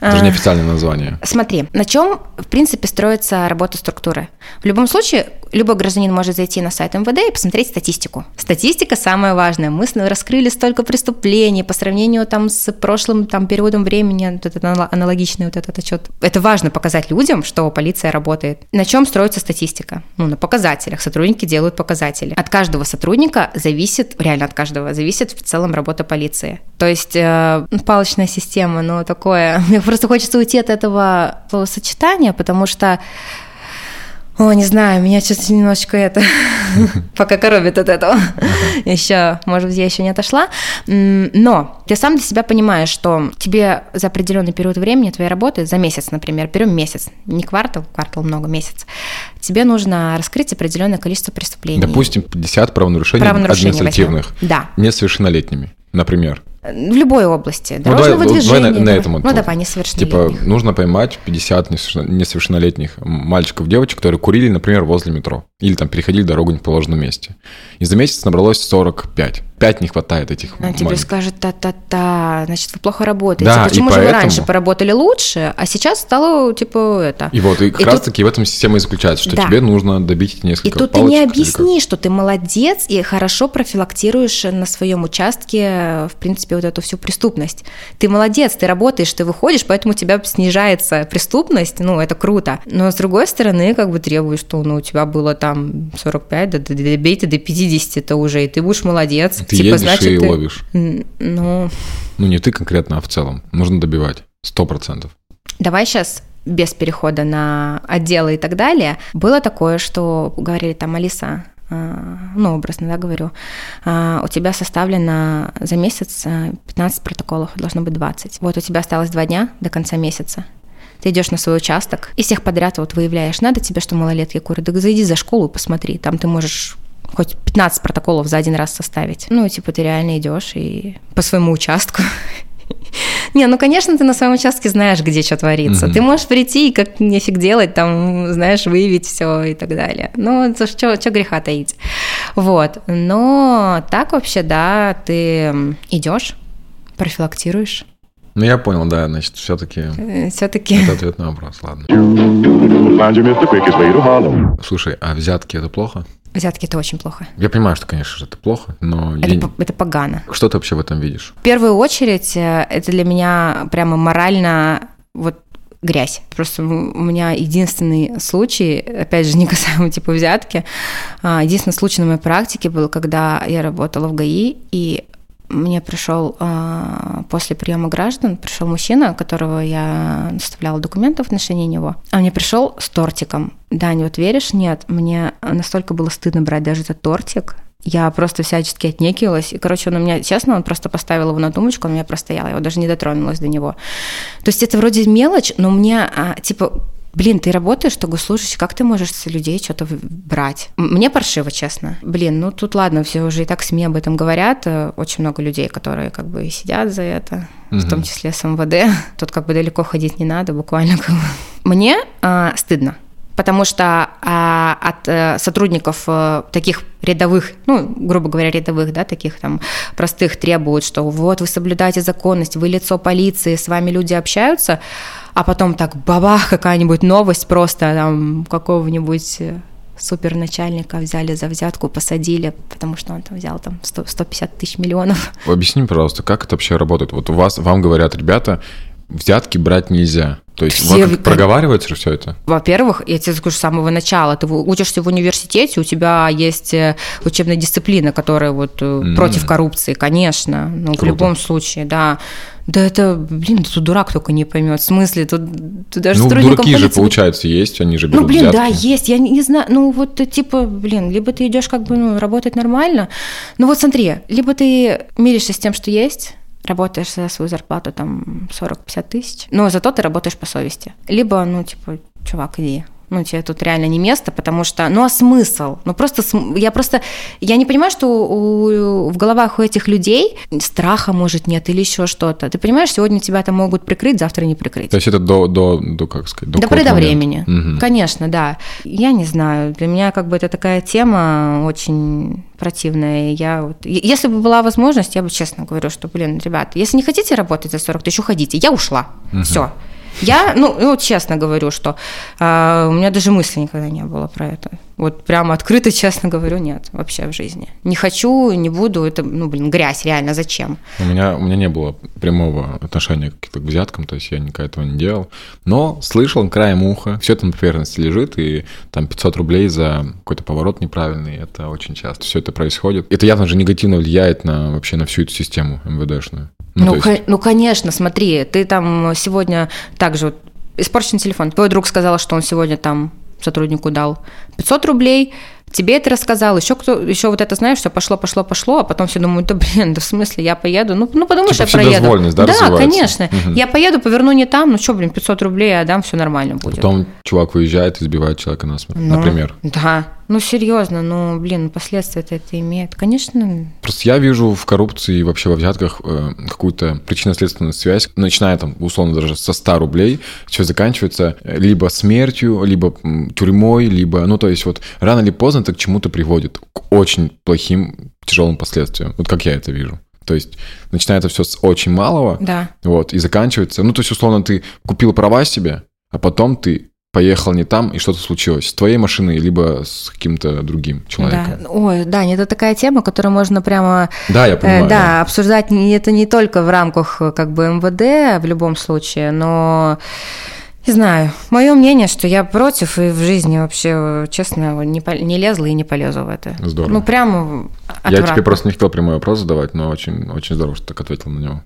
Это же неофициальное название. Смотри, на чем, в принципе, строится работа структуры. В любом случае, любой гражданин может зайти на сайт МВД и посмотреть статистику. Статистика самая важная. Мы раскрыли столько преступлений по сравнению там с прошлым там периодом времени, вот этот аналогичный вот этот отчет. Это важно показать людям, что полиция работает. На чем строится статистика? Ну, на показателях. Сотрудники делают показатели. От каждого сотрудника зависит, реально от каждого, зависит в целом работа полиции. То есть э, палочная система, ну, такое. Просто хочется уйти от этого словосочетания, потому что о, не знаю, меня что-то немножечко это пока коробит от этого. Еще, может быть, я еще не отошла. Но ты сам для себя понимаешь, что тебе за определенный период времени твоей работы, за месяц, например, берем месяц, не квартал, квартал много, месяц, тебе нужно раскрыть определенное количество преступлений. Допустим, 50 правонарушений, правонарушений административных. Да. Несовершеннолетними, например. В любой области. Дорожного ну, давай, движения. Давай на, на этом. Ну, давай, несовершеннолетних. Типа, нужно поймать 50 несовершеннолетних мальчиков, девочек, которые курили, например, возле метро. Или там переходили дорогу не в положенном месте. И за месяц набралось 45. 5 не хватает этих Она тебе скажет, та-та-та, значит, вы плохо работаете. Да, Почему же поэтому... вы раньше поработали лучше, а сейчас стало, типа, это... И вот, и как и раз-таки тут... в этом система и заключается, что да. тебе нужно добить несколько И тут ты не объясни, что ты молодец и хорошо профилактируешь на своем участке, в принципе, вот эту всю преступность. Ты молодец, ты работаешь, ты выходишь, поэтому у тебя снижается преступность, ну, это круто. Но, с другой стороны, как бы требуешь, что, ну, у тебя было там 45, да, добей ты до 50 это уже, и ты будешь молодец. Ты типа, едешь значит, и ты... ловишь. Ну... Ну, не ты конкретно, а в целом. Нужно добивать. Сто процентов. Давай сейчас без перехода на отделы и так далее. Было такое, что говорили там, Алиса, ну, образно, да, говорю, а, у тебя составлено за месяц 15 а, протоколов, должно быть 20. Вот у тебя осталось два дня до конца месяца. Ты идешь на свой участок и всех подряд вот выявляешь, надо тебе, что малолетки курят, так зайди за школу и посмотри, там ты можешь хоть 15 протоколов за один раз составить. Ну, типа, ты реально идешь и по своему участку не, ну, конечно, ты на своем участке знаешь, где что творится. Ты можешь прийти и как нефиг делать, там, знаешь, выявить все и так далее. Ну, что, что греха таить. Вот. Но так вообще, да, ты идешь, профилактируешь. Ну, я понял, да, значит, все-таки... Э, все-таки... Это ответ на вопрос, ладно. Слушай, а взятки это плохо? Взятки это очень плохо. Я понимаю, что, конечно же, это плохо, но... Это, я... это погано. Что ты вообще в этом видишь? В первую очередь, э, это для меня прямо морально вот грязь. Просто у меня единственный случай, опять же, не касаемо типа взятки, а, единственный случай на моей практике был, когда я работала в ГАИ, и мне пришел э, после приема граждан, пришел мужчина, которого я доставляла документы в отношении него. А мне пришел с тортиком. Дань, вот веришь? Нет, мне настолько было стыдно брать даже этот тортик. Я просто всячески отнекивалась. И, короче, он у меня, честно, он просто поставил его на тумбочку, он у меня простоял, я его даже не дотронулась до него. То есть это вроде мелочь, но мне, а, типа, Блин, ты работаешь, что госслужащий, как ты можешь с людей что-то брать? Мне паршиво, честно. Блин, ну тут ладно, все уже и так СМИ об этом говорят. Э, очень много людей, которые как бы сидят за это, угу. в том числе с МВД. Тут как бы далеко ходить не надо, буквально. Мне а, стыдно потому что а, от а, сотрудников а, таких рядовых, ну, грубо говоря, рядовых, да, таких там простых требуют, что вот вы соблюдаете законность, вы лицо полиции, с вами люди общаются, а потом так бабах, какая-нибудь новость просто там какого-нибудь э, суперначальника взяли за взятку, посадили, потому что он там взял там 100, 150 тысяч миллионов. Объясни, пожалуйста, как это вообще работает? Вот у вас, вам говорят, ребята, взятки брать нельзя. То есть все... вам проговаривается все это? Во-первых, я тебе скажу с самого начала, ты учишься в университете, у тебя есть э, учебная дисциплина, которая вот mm. против коррупции, конечно, ну, в любом случае, да. Да это, блин, тут дурак только не поймет. В смысле, тут, тут даже Ну, дураки же, получается, есть, они же берут Ну, блин, взятки. да, есть. Я не, не знаю, ну, вот типа, блин, либо ты идешь как бы, ну, работать нормально. Ну, вот смотри, либо ты миришься с тем, что есть, работаешь за свою зарплату там 40-50 тысяч, но зато ты работаешь по совести. Либо, ну, типа, чувак, иди, ну, тебе тут реально не место, потому что, ну, а смысл? Ну, просто, я просто, я не понимаю, что у, в головах у этих людей страха, может, нет, или еще что-то. Ты понимаешь, сегодня тебя там могут прикрыть, завтра не прикрыть. То есть это до, до, до как сказать, до, до поры до времени. Угу. Конечно, да. Я не знаю, для меня как бы это такая тема очень противная. Я вот, если бы была возможность, я бы честно говорю, что, блин, ребят, если не хотите работать за 40 тысяч, уходите. Я ушла. Угу. Все Я, ну, вот честно говорю, что э, у меня даже мысли никогда не было про это. Вот прямо открыто, честно говорю, нет вообще в жизни. Не хочу, не буду, это, ну, блин, грязь, реально, зачем? У меня, у меня не было прямого отношения к, к взяткам, то есть я никогда этого не делал. Но слышал краем уха, все это на поверхности лежит, и там 500 рублей за какой-то поворот неправильный, это очень часто все это происходит. Это явно же негативно влияет на вообще на всю эту систему МВДшную. Ну, ну, есть... ну, конечно, смотри, ты там сегодня также вот испорчен телефон. Твой друг сказал, что он сегодня там сотруднику дал 500 рублей, тебе это рассказал, еще кто, еще вот это знаешь, все пошло, пошло, пошло, а потом все думают, да блин, да в смысле, я поеду, ну, ну потому типа что я проеду. да, да конечно, угу. я поеду, поверну не там, ну что, блин, 500 рублей я дам, все нормально будет. Потом чувак выезжает и сбивает человека на смерть, ну, например. Да, ну, серьезно, ну, блин, последствия это имеет. Конечно. Просто я вижу в коррупции и вообще во взятках э, какую-то причинно-следственную связь, начиная там, условно, даже со 100 рублей, все заканчивается э, либо смертью, либо тюрьмой, либо, ну, то есть вот рано или поздно это к чему-то приводит, к очень плохим, тяжелым последствиям. Вот как я это вижу. То есть начинается все с очень малого, да. вот, и заканчивается, ну, то есть, условно, ты купил права себе, а потом ты поехал не там, и что-то случилось с твоей машиной, либо с каким-то другим человеком. Да. Ой, да, это такая тема, которую можно прямо да, я понимаю, э, да, да. обсуждать. Это не только в рамках как бы МВД в любом случае, но не знаю. Мое мнение, что я против и в жизни вообще, честно, не, не лезла и не полезу в это. Здорово. Ну, прямо отвратно. Я тебе просто не хотел прямой вопрос задавать, но очень, очень здорово, что так ответил на него.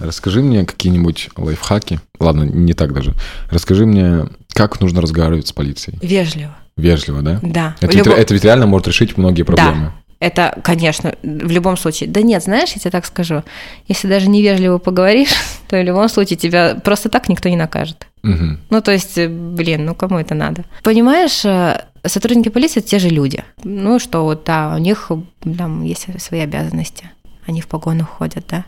Расскажи мне какие-нибудь лайфхаки. Ладно, не так даже. Расскажи мне, как нужно разговаривать с полицией. Вежливо. Вежливо, да? Да. Это, Любо... ведь, это ведь реально может решить многие проблемы. Да. Это, конечно, в любом случае. Да нет, знаешь, я тебе так скажу, если даже невежливо поговоришь, то в любом случае тебя просто так никто не накажет. Угу. Ну, то есть, блин, ну кому это надо? Понимаешь, э, сотрудники полиции это те же люди. Ну, что вот, да, у них там есть свои обязанности они в погонах ходят, да.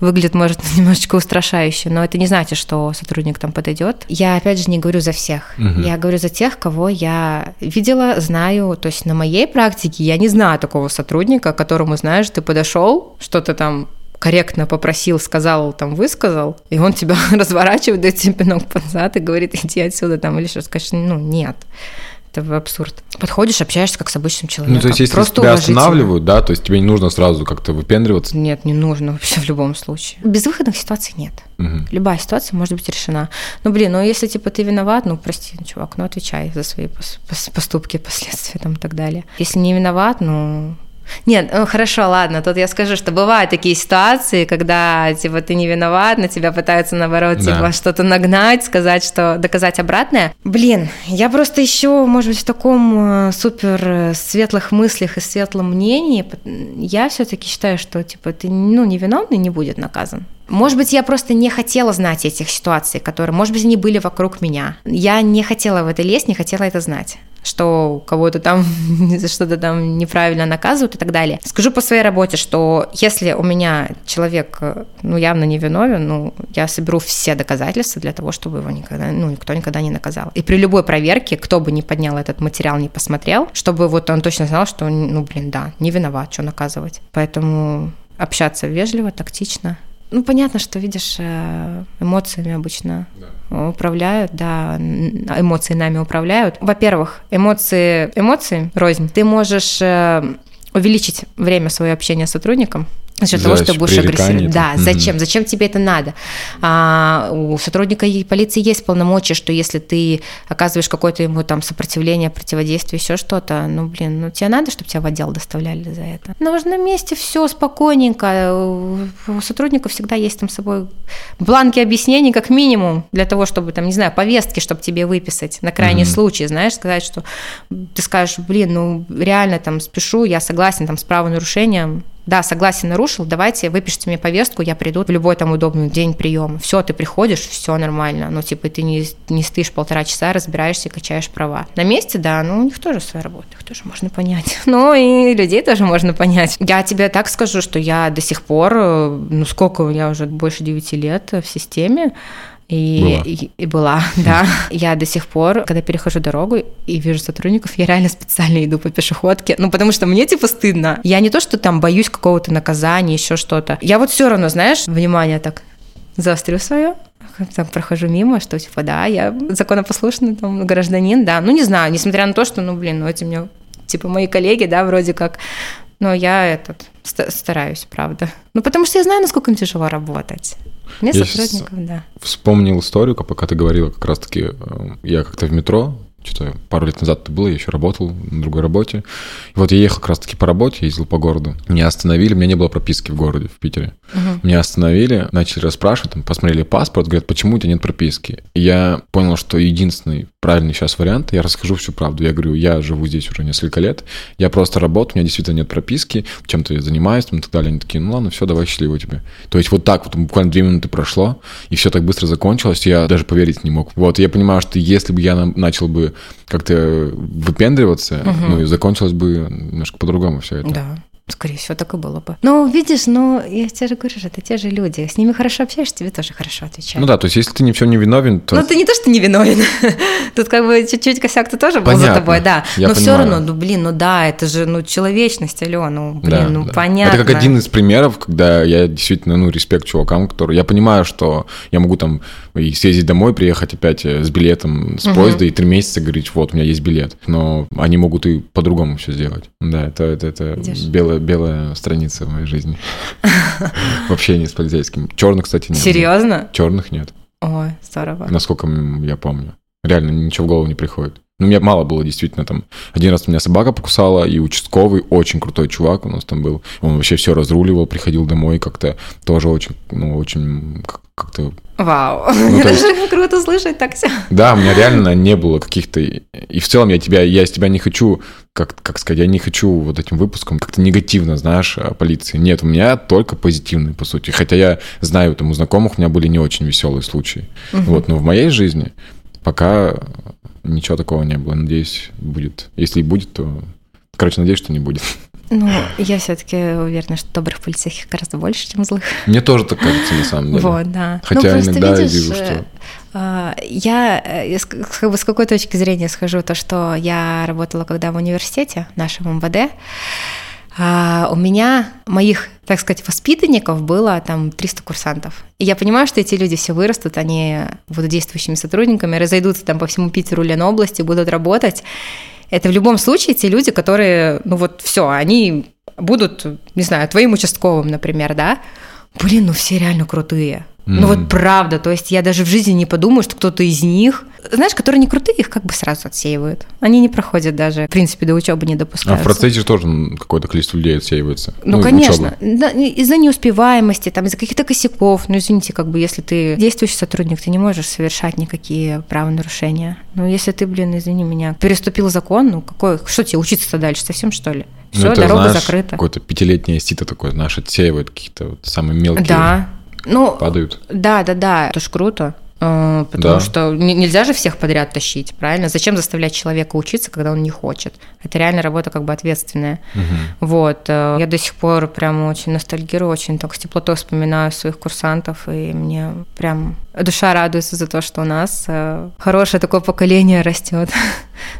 Выглядит, может, немножечко устрашающе, но это не значит, что сотрудник там подойдет. Я, опять же, не говорю за всех. Угу. Я говорю за тех, кого я видела, знаю. То есть на моей практике я не знаю такого сотрудника, которому, знаешь, ты подошел, что-то там корректно попросил, сказал, там, высказал, и он тебя разворачивает, дает тебе пинок под зад и говорит, иди отсюда, там, или что, скажешь, ну, нет. Это абсурд. Подходишь, общаешься как с обычным человеком. Ну, то есть, если Просто тебя останавливают, да, то есть тебе не нужно сразу как-то выпендриваться? Нет, не нужно вообще в любом случае. Безвыходных ситуаций нет. Угу. Любая ситуация может быть решена. Ну, блин, ну если типа ты виноват, ну прости, чувак, ну отвечай за свои поступки, последствия там и так далее. Если не виноват, ну нет, ну хорошо, ладно, тут я скажу, что бывают такие ситуации, когда типа ты не виноват, на тебя пытаются наоборот да. типа что-то нагнать, сказать, что доказать обратное. Блин, я просто еще, может быть, в таком э, супер э, светлых мыслях и светлом мнении, я все-таки считаю, что типа ты ну невиновный не будет наказан. Может быть, я просто не хотела знать этих ситуаций, которые, может быть, они были вокруг меня. Я не хотела в это лезть, не хотела это знать что кого-то там за что-то там неправильно наказывают и так далее. Скажу по своей работе, что если у меня человек, ну, явно не виновен, ну, я соберу все доказательства для того, чтобы его никогда, ну, никто никогда не наказал. И при любой проверке, кто бы не поднял этот материал, не посмотрел, чтобы вот он точно знал, что, ну, блин, да, не виноват, что наказывать. Поэтому общаться вежливо, тактично, ну, понятно, что, видишь, э, эмоциями обычно да. управляют, да, эмоции нами управляют. Во-первых, эмоции, эмоции рознь. Ты можешь э, увеличить время своего общения с сотрудником, за счет того, что будешь агрессивным. Да, угу. зачем? Зачем тебе это надо? А, у сотрудника полиции есть полномочия, что если ты оказываешь какое-то ему там сопротивление, противодействие, еще что-то, ну, блин, ну тебе надо, чтобы тебя в отдел доставляли за это. На важном месте все спокойненько. У сотрудника всегда есть там с собой бланки объяснений, как минимум, для того, чтобы там, не знаю, повестки, чтобы тебе выписать на крайний угу. случай, знаешь, сказать, что ты скажешь, блин, ну реально там спешу, я согласен там с правонарушением, да, согласен, нарушил, давайте выпишите мне повестку, я приду в любой там удобный день приема. Все, ты приходишь, все нормально. Ну, типа, ты не, не стоишь полтора часа, разбираешься, качаешь права. На месте, да, ну, у них тоже своя работа, их тоже можно понять. Ну, и людей тоже можно понять. Я тебе так скажу, что я до сих пор, э, ну, сколько, я уже больше 9 лет в системе, и была. И, и была, да. Я до сих пор, когда перехожу дорогу и вижу сотрудников, я реально специально иду по пешеходке. Ну, потому что мне типа стыдно. Я не то, что там боюсь какого-то наказания, еще что-то. Я вот все равно, знаешь, внимание так заострю свое, там прохожу мимо, что типа, да, я законопослушный там гражданин, да, ну не знаю, несмотря на то, что, ну блин, ну эти мне типа мои коллеги, да, вроде как, но я этот стараюсь, правда. Ну потому что я знаю, насколько им тяжело работать. Мне сотрудников, да. Вспомнил историю, пока ты говорила, как раз-таки э, я как-то в метро что-то пару лет назад это было, я еще работал на другой работе. И вот я ехал как раз-таки по работе, ездил по городу. Меня остановили, у меня не было прописки в городе, в Питере. Угу. Меня остановили, начали расспрашивать, там, посмотрели паспорт, говорят, почему у тебя нет прописки? И я понял, что единственный правильный сейчас вариант, я расскажу всю правду. Я говорю, я живу здесь уже несколько лет, я просто работаю, у меня действительно нет прописки, чем-то я занимаюсь, там, и так далее. Они такие, ну ладно, все, давай, счастливо тебе. То есть вот так вот буквально две минуты прошло, и все так быстро закончилось, я даже поверить не мог. Вот, я понимаю, что если бы я начал бы как-то выпендриваться, угу. ну и закончилось бы немножко по-другому все это. Да. Скорее всего, так и было бы. Ну, видишь, ну, я тебе же говорю, что это те же люди. С ними хорошо общаешься, тебе тоже хорошо отвечают. Ну да, то есть если ты ни в чем не виновен, то... Ну, ты не то, что не виновен. Тут как бы чуть-чуть косяк-то тоже был за тобой, да. Но все равно, ну, блин, ну да, это же, ну, человечность, Алена, ну, блин, ну, понятно. Это как один из примеров, когда я действительно, ну, респект чувакам, которые... Я понимаю, что я могу там и съездить домой, приехать опять э, с билетом с поезда и три месяца говорить, вот, у меня есть билет. Но они могут и по-другому все сделать. Да, это, это, это белое белая страница в моей жизни. В общении с полицейским. Черных, кстати, нет. Серьезно? Черных нет. Ой, здорово. Насколько я помню. Реально ничего в голову не приходит. Ну, мне мало было действительно там. Один раз меня собака покусала, и участковый, очень крутой чувак у нас там был. Он вообще все разруливал, приходил домой как-то тоже очень, ну, очень как-то... Вау, ну, есть... круто слышать так все. Да, у меня реально не было каких-то... И в целом я тебя, я из тебя не хочу, как, как сказать, я не хочу вот этим выпуском как-то негативно, знаешь, о полиции. Нет, у меня только позитивные, по сути. Хотя я знаю, там у знакомых у меня были не очень веселые случаи. Угу. Вот, но в моей жизни пока ничего такого не было. Надеюсь, будет. Если и будет, то... Короче, надеюсь, что не будет. Ну, я все-таки уверена, что добрых полицейских гораздо больше, чем злых. Мне тоже так кажется, на самом деле. Вот, да. Хотя ну, иногда видишь, я вижу, что... А, я э, как бы с какой точки зрения схожу, то, что я работала когда в университете, нашем МВД, а у меня, моих, так сказать, воспитанников было там 300 курсантов. И я понимаю, что эти люди все вырастут, они будут действующими сотрудниками, разойдутся там по всему Питеру, Ленобласти, будут работать. Это в любом случае те люди, которые, ну вот все, они будут, не знаю, твоим участковым, например, да? Блин, ну все реально крутые. Ну вот правда, то есть я даже в жизни не подумаю, что кто-то из них, знаешь, которые не крутые, их как бы сразу отсеивают. Они не проходят даже, в принципе, до учебы не допускаются. А в процессе тоже какое-то количество людей отсеивается. Ну, ну конечно, да, из-за неуспеваемости, там, из-за каких-то косяков. Ну, извините, как бы, если ты действующий сотрудник, ты не можешь совершать никакие правонарушения. Ну, если ты, блин, извини меня, переступил закон, ну, какой, что тебе учиться-то дальше, совсем что ли? Все, ну, это, дорога знаешь, закрыта. Какое-то пятилетнее сито такое, знаешь, отсеивает какие-то вот самые мелкие. Да, ну, падают. Да, да, да, это ж круто. Э, потому да. что нельзя же всех подряд тащить, правильно? Зачем заставлять человека учиться, когда он не хочет? Это реально работа как бы ответственная. Угу. Вот. Э, я до сих пор прям очень ностальгирую, очень так с теплотой вспоминаю своих курсантов, и мне прям душа радуется за то, что у нас э, хорошее такое поколение растет.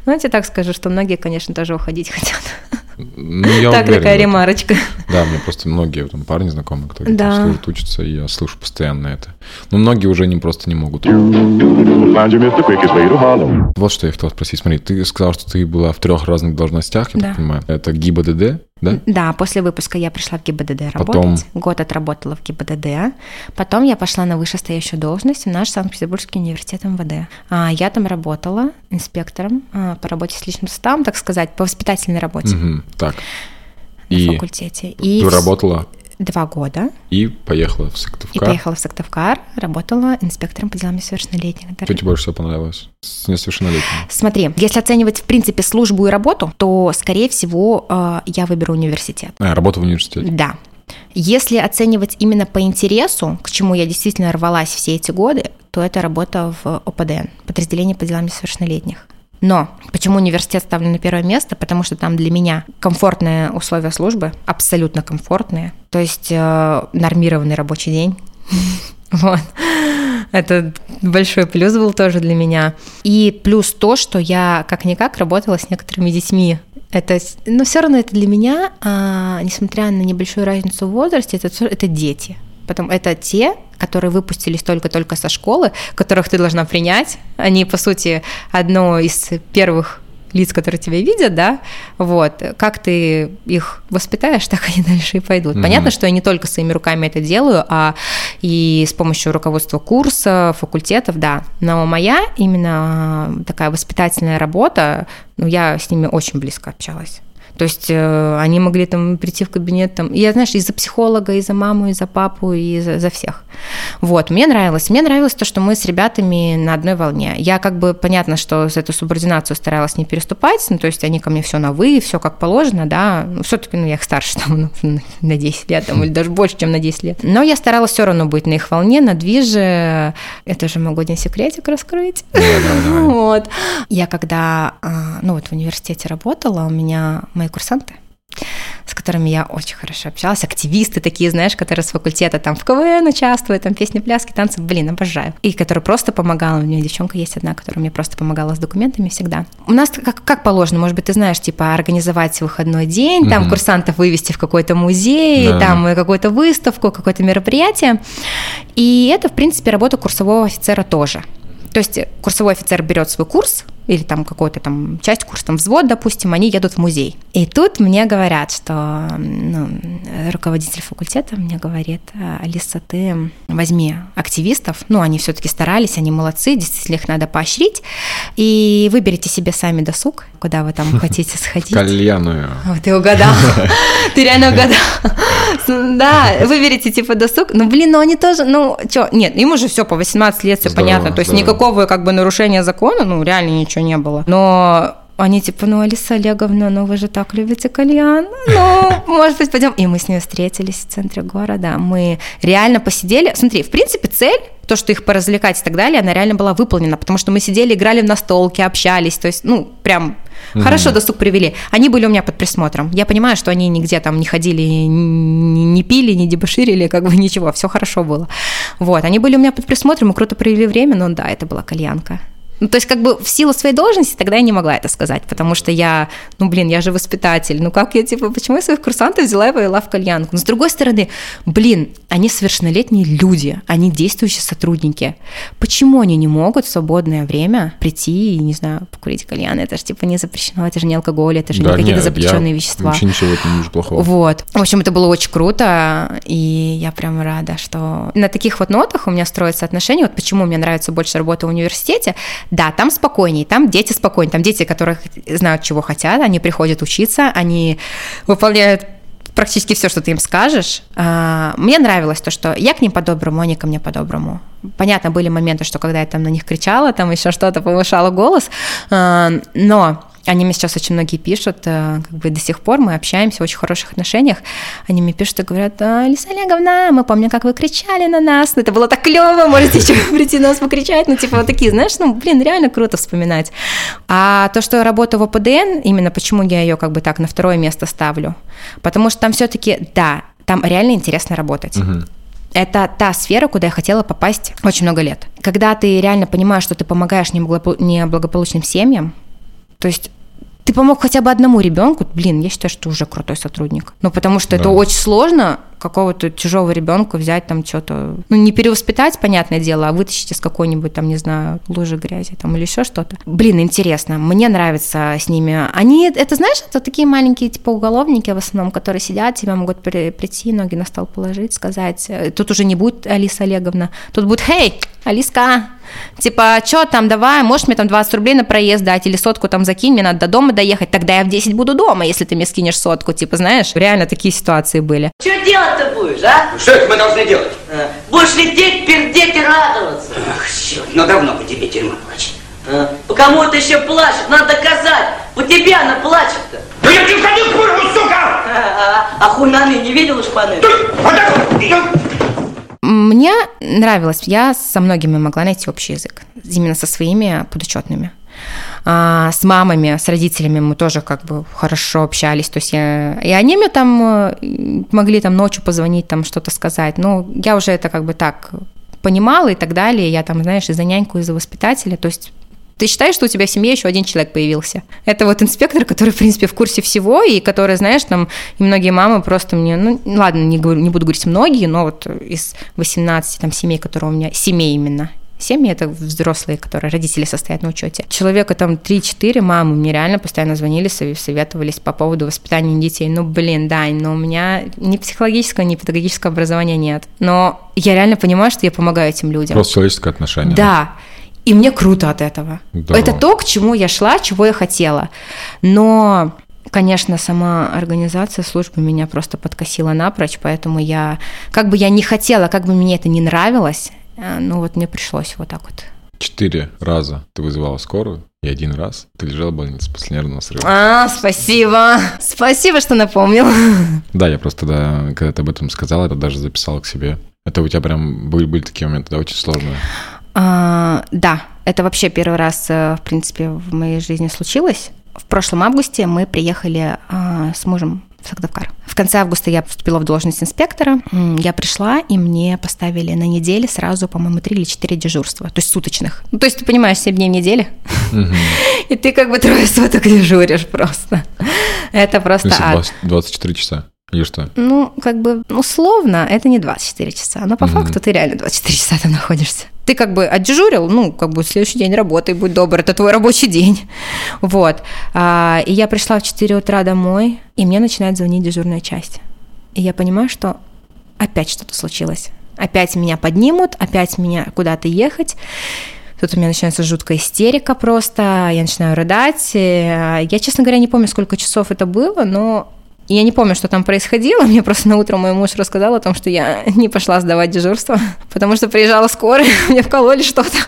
Ну, я тебе так скажу, что многие, конечно, тоже уходить хотят. Ну, я так, уверен, такая ремарочка. Да, мне просто многие там, парни знакомые, которые да. там служат, учатся, и я слышу постоянно это. Но многие уже не просто не могут. Вот что я хотел спросить. Смотри, ты сказал, что ты была в трех разных должностях, я да. так понимаю. Это ГИБДД, да? Да, после выпуска я пришла в ГИБДД работать. Потом... Год отработала в ГИБДД. Потом я пошла на вышестоящую должность в наш Санкт-Петербургский университет МВД. А, я там работала инспектором а, по работе с личным составом, так сказать, по воспитательной работе. Угу, так. На и факультете. И ты работала два года. И поехала в Сыктывкар. И поехала в Сыктывкар, работала инспектором по делам несовершеннолетних. Что тебе больше всего понравилось с несовершеннолетними? Смотри, если оценивать, в принципе, службу и работу, то, скорее всего, э, я выберу университет. А, работа в университете? Да. Если оценивать именно по интересу, к чему я действительно рвалась все эти годы, то это работа в ОПДН, подразделение по делам несовершеннолетних. Но почему университет ставлю на первое место? Потому что там для меня комфортные условия службы, абсолютно комфортные. То есть э, нормированный рабочий день. Вот. Это большой плюс был тоже для меня. И плюс то, что я как-никак работала с некоторыми детьми. Это, но все равно это для меня, а, несмотря на небольшую разницу в возрасте, это, это дети. Потом это те, которые выпустились только-только со школы, которых ты должна принять. Они, по сути, одно из первых лиц, которые тебя видят, да, вот, как ты их воспитаешь, так они дальше и пойдут. Mm-hmm. Понятно, что я не только своими руками это делаю, а и с помощью руководства курса, факультетов, да. Но моя именно такая воспитательная работа, ну, я с ними очень близко общалась. То есть э, они могли там прийти в кабинет, там, я, знаешь, и за психолога, и за маму, и за папу, и за, за всех. Вот, мне нравилось. Мне нравилось то, что мы с ребятами на одной волне. Я как бы, понятно, что за эту субординацию старалась не переступать, ну, то есть они ко мне все на «вы», все как положено, да, ну, все-таки, ну, я их старше там ну, на 10 лет, там, или даже больше, чем на 10 лет. Но я старалась все равно быть на их волне, на движе. Это же могу один секретик раскрыть. Вот. Я когда, а, ну, вот в университете работала, у меня мои курсанты, с которыми я очень хорошо общалась, активисты такие, знаешь, которые с факультета там в КВН участвуют, там песни, пляски, танцы, блин, обожаю. И которые просто помогала, у меня девчонка есть одна, которая мне просто помогала с документами всегда. У нас как, как положено, может быть, ты знаешь, типа организовать выходной день, там угу. курсантов вывести в какой-то музей, да. там какую-то выставку, какое-то мероприятие. И это, в принципе, работа курсового офицера тоже. То есть курсовой офицер берет свой курс, или там какой-то там часть курса, там взвод, допустим, они едут в музей. И тут мне говорят, что ну, руководитель факультета мне говорит, Алиса, ты возьми активистов, ну, они все-таки старались, они молодцы, действительно их надо поощрить, и выберите себе сами досуг, куда вы там хотите сходить. Кальяную. Ты угадал. Ты реально угадал. Да, выберите типа досуг. Ну, блин, ну они тоже, ну, что, нет, им уже все по 18 лет, все понятно. То есть никакого как бы нарушения закона, ну, реально ничего ничего не было. Но они типа, ну, Алиса Олеговна, ну вы же так любите кальян, ну, может быть, пойдем. И мы с ней встретились в центре города, мы реально посидели. Смотри, в принципе, цель, то, что их поразвлекать и так далее, она реально была выполнена, потому что мы сидели, играли в настолки, общались, то есть, ну, прям mm Хорошо досуг привели. Они были у меня под присмотром. Я понимаю, что они нигде там не ходили, не, не пили, не дебоширили, как бы ничего, все хорошо было. Вот, они были у меня под присмотром, мы круто провели время, но да, это была кальянка. Ну, то есть, как бы в силу своей должности тогда я не могла это сказать, потому что я, ну, блин, я же воспитатель, ну, как я, типа, почему я своих курсантов взяла и повела в кальянку? Но с другой стороны, блин, они совершеннолетние люди, они действующие сотрудники. Почему они не могут в свободное время прийти и, не знаю, покурить кальян? Это же, типа, не запрещено, это же не алкоголь, это же да, не какие-то запрещенные вещества. Вообще ничего в этом не вижу плохого. Вот. В общем, это было очень круто, и я прям рада, что на таких вот нотах у меня строятся отношения. Вот почему мне нравится больше работа в университете, да, там спокойнее, там дети спокойнее, там дети, которые знают, чего хотят, они приходят учиться, они выполняют практически все, что ты им скажешь. А, мне нравилось то, что я к ним по-доброму, они ко мне по-доброму. Понятно, были моменты, что когда я там на них кричала, там еще что-то повышала голос, а, но они мне сейчас очень многие пишут, э, как бы до сих пор мы общаемся в очень хороших отношениях. Они мне пишут и говорят, Лиса Олеговна, мы помним, как вы кричали на нас, ну, это было так клево, можете еще прийти на нас покричать, ну типа вот такие, знаешь, ну блин, реально круто вспоминать. А то, что я работаю в ОПДН, именно почему я ее как бы так на второе место ставлю, потому что там все-таки, да, там реально интересно работать. Угу. Это та сфера, куда я хотела попасть очень много лет. Когда ты реально понимаешь, что ты помогаешь неблагополучным семьям, то есть ты помог хотя бы одному ребенку, блин, я считаю, что уже крутой сотрудник. Ну, потому что да. это очень сложно какого-то чужого ребенка взять там что-то, ну, не перевоспитать, понятное дело, а вытащить из какой-нибудь там, не знаю, лужи грязи там или еще что-то. Блин, интересно, мне нравится с ними. Они, это знаешь, это такие маленькие типа уголовники в основном, которые сидят, тебя могут при, прийти, ноги на стол положить, сказать, э, тут уже не будет Алиса Олеговна, тут будет, хей, Алиска, типа, что там, давай, можешь мне там 20 рублей на проезд дать, или сотку там закинь, мне надо до дома доехать, тогда я в 10 буду дома, если ты мне скинешь сотку, типа, знаешь, реально такие ситуации были. Что делать-то будешь, а? Что это мы должны делать? А, будешь лететь, пердеть и радоваться. Ах, черт, ну давно по тебе тюрьма плачет. А, по кому ты еще плачет? Надо доказать. По тебе она плачет-то. Ну я тебе ходил в сука! А, а, а хунаны не видел шпаны? Мне нравилось, я со многими могла найти общий язык, именно со своими подучетными. А, с мамами, с родителями мы тоже как бы хорошо общались, то есть я, и они мне там э, могли там ночью позвонить, там что-то сказать, но я уже это как бы так понимала и так далее, я там, знаешь, и за няньку, и за воспитателя, то есть ты считаешь, что у тебя в семье еще один человек появился. Это вот инспектор, который, в принципе, в курсе всего, и который, знаешь, там, и многие мамы просто мне, ну, ладно, не, говорю, не буду говорить многие, но вот из 18 там семей, которые у меня, семей именно, семьи, это взрослые, которые родители состоят на учете. Человека там 3-4 мамы мне реально постоянно звонили, советовались по поводу воспитания детей. Ну, блин, да, но у меня ни психологического, ни педагогического образования нет. Но я реально понимаю, что я помогаю этим людям. Просто человеческое отношение. Да. И мне круто от этого. Да. Это то, к чему я шла, чего я хотела. Но Конечно, сама организация службы меня просто подкосила напрочь, поэтому я, как бы я не хотела, как бы мне это не нравилось, ну вот мне пришлось вот так вот. Четыре раза ты вызывала скорую, и один раз ты лежала в больнице после нервного срыва. А, спасибо. Спасибо, что напомнил. Да, я просто, да, когда ты об этом сказала, это даже записала к себе. Это у тебя прям были, были такие моменты, да, очень сложные? А, да, это вообще первый раз, э, в принципе, в моей жизни случилось. В прошлом августе мы приехали а, с мужем в Сагдавкар. В конце августа я поступила в должность инспектора. Я пришла, и мне поставили на неделе сразу, по-моему, три или четыре дежурства, то есть суточных. Ну, то есть ты понимаешь, 7 дней в неделе, и ты как бы трое суток дежуришь просто. Это просто ад. 24 часа. Или что? Ну, как бы условно, это не 24 часа, но по mm факту ты реально 24 часа там находишься. Ты как бы отдежурил, ну, как бы следующий день работай, будь добр, это твой рабочий день. Вот. А, и я пришла в 4 утра домой, и мне начинает звонить дежурная часть. И я понимаю, что опять что-то случилось. Опять меня поднимут, опять меня куда-то ехать. Тут у меня начинается жуткая истерика просто, я начинаю рыдать. Я, честно говоря, не помню, сколько часов это было, но я не помню, что там происходило. Мне просто на утро мой муж рассказал о том, что я не пошла сдавать дежурство, потому что приезжала скорая, мне вкололи что-то.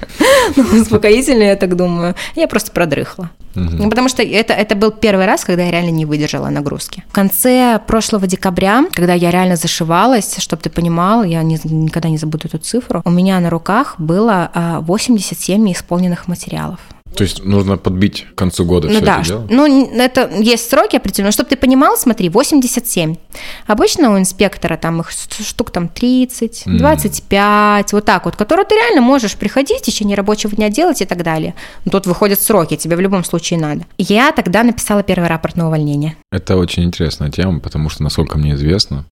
Ну, успокоительное, я так думаю. Я просто продрыхла. Угу. Потому что это, это был первый раз, когда я реально не выдержала нагрузки. В конце прошлого декабря, когда я реально зашивалась, чтобы ты понимал, я не, никогда не забуду эту цифру, у меня на руках было 87 а, исполненных материалов. То есть нужно подбить к концу года ну, все да, это дело? Ну, это есть сроки определенные. Чтобы ты понимал, смотри, 87. Обычно у инспектора там их штук там 30, 25, mm. вот так вот, которые ты реально можешь приходить в течение рабочего дня делать и так далее. Но тут выходят сроки, тебе в любом случае надо. Я тогда написала первый рапорт на увольнение. Это очень интересная тема, потому что, насколько мне известно,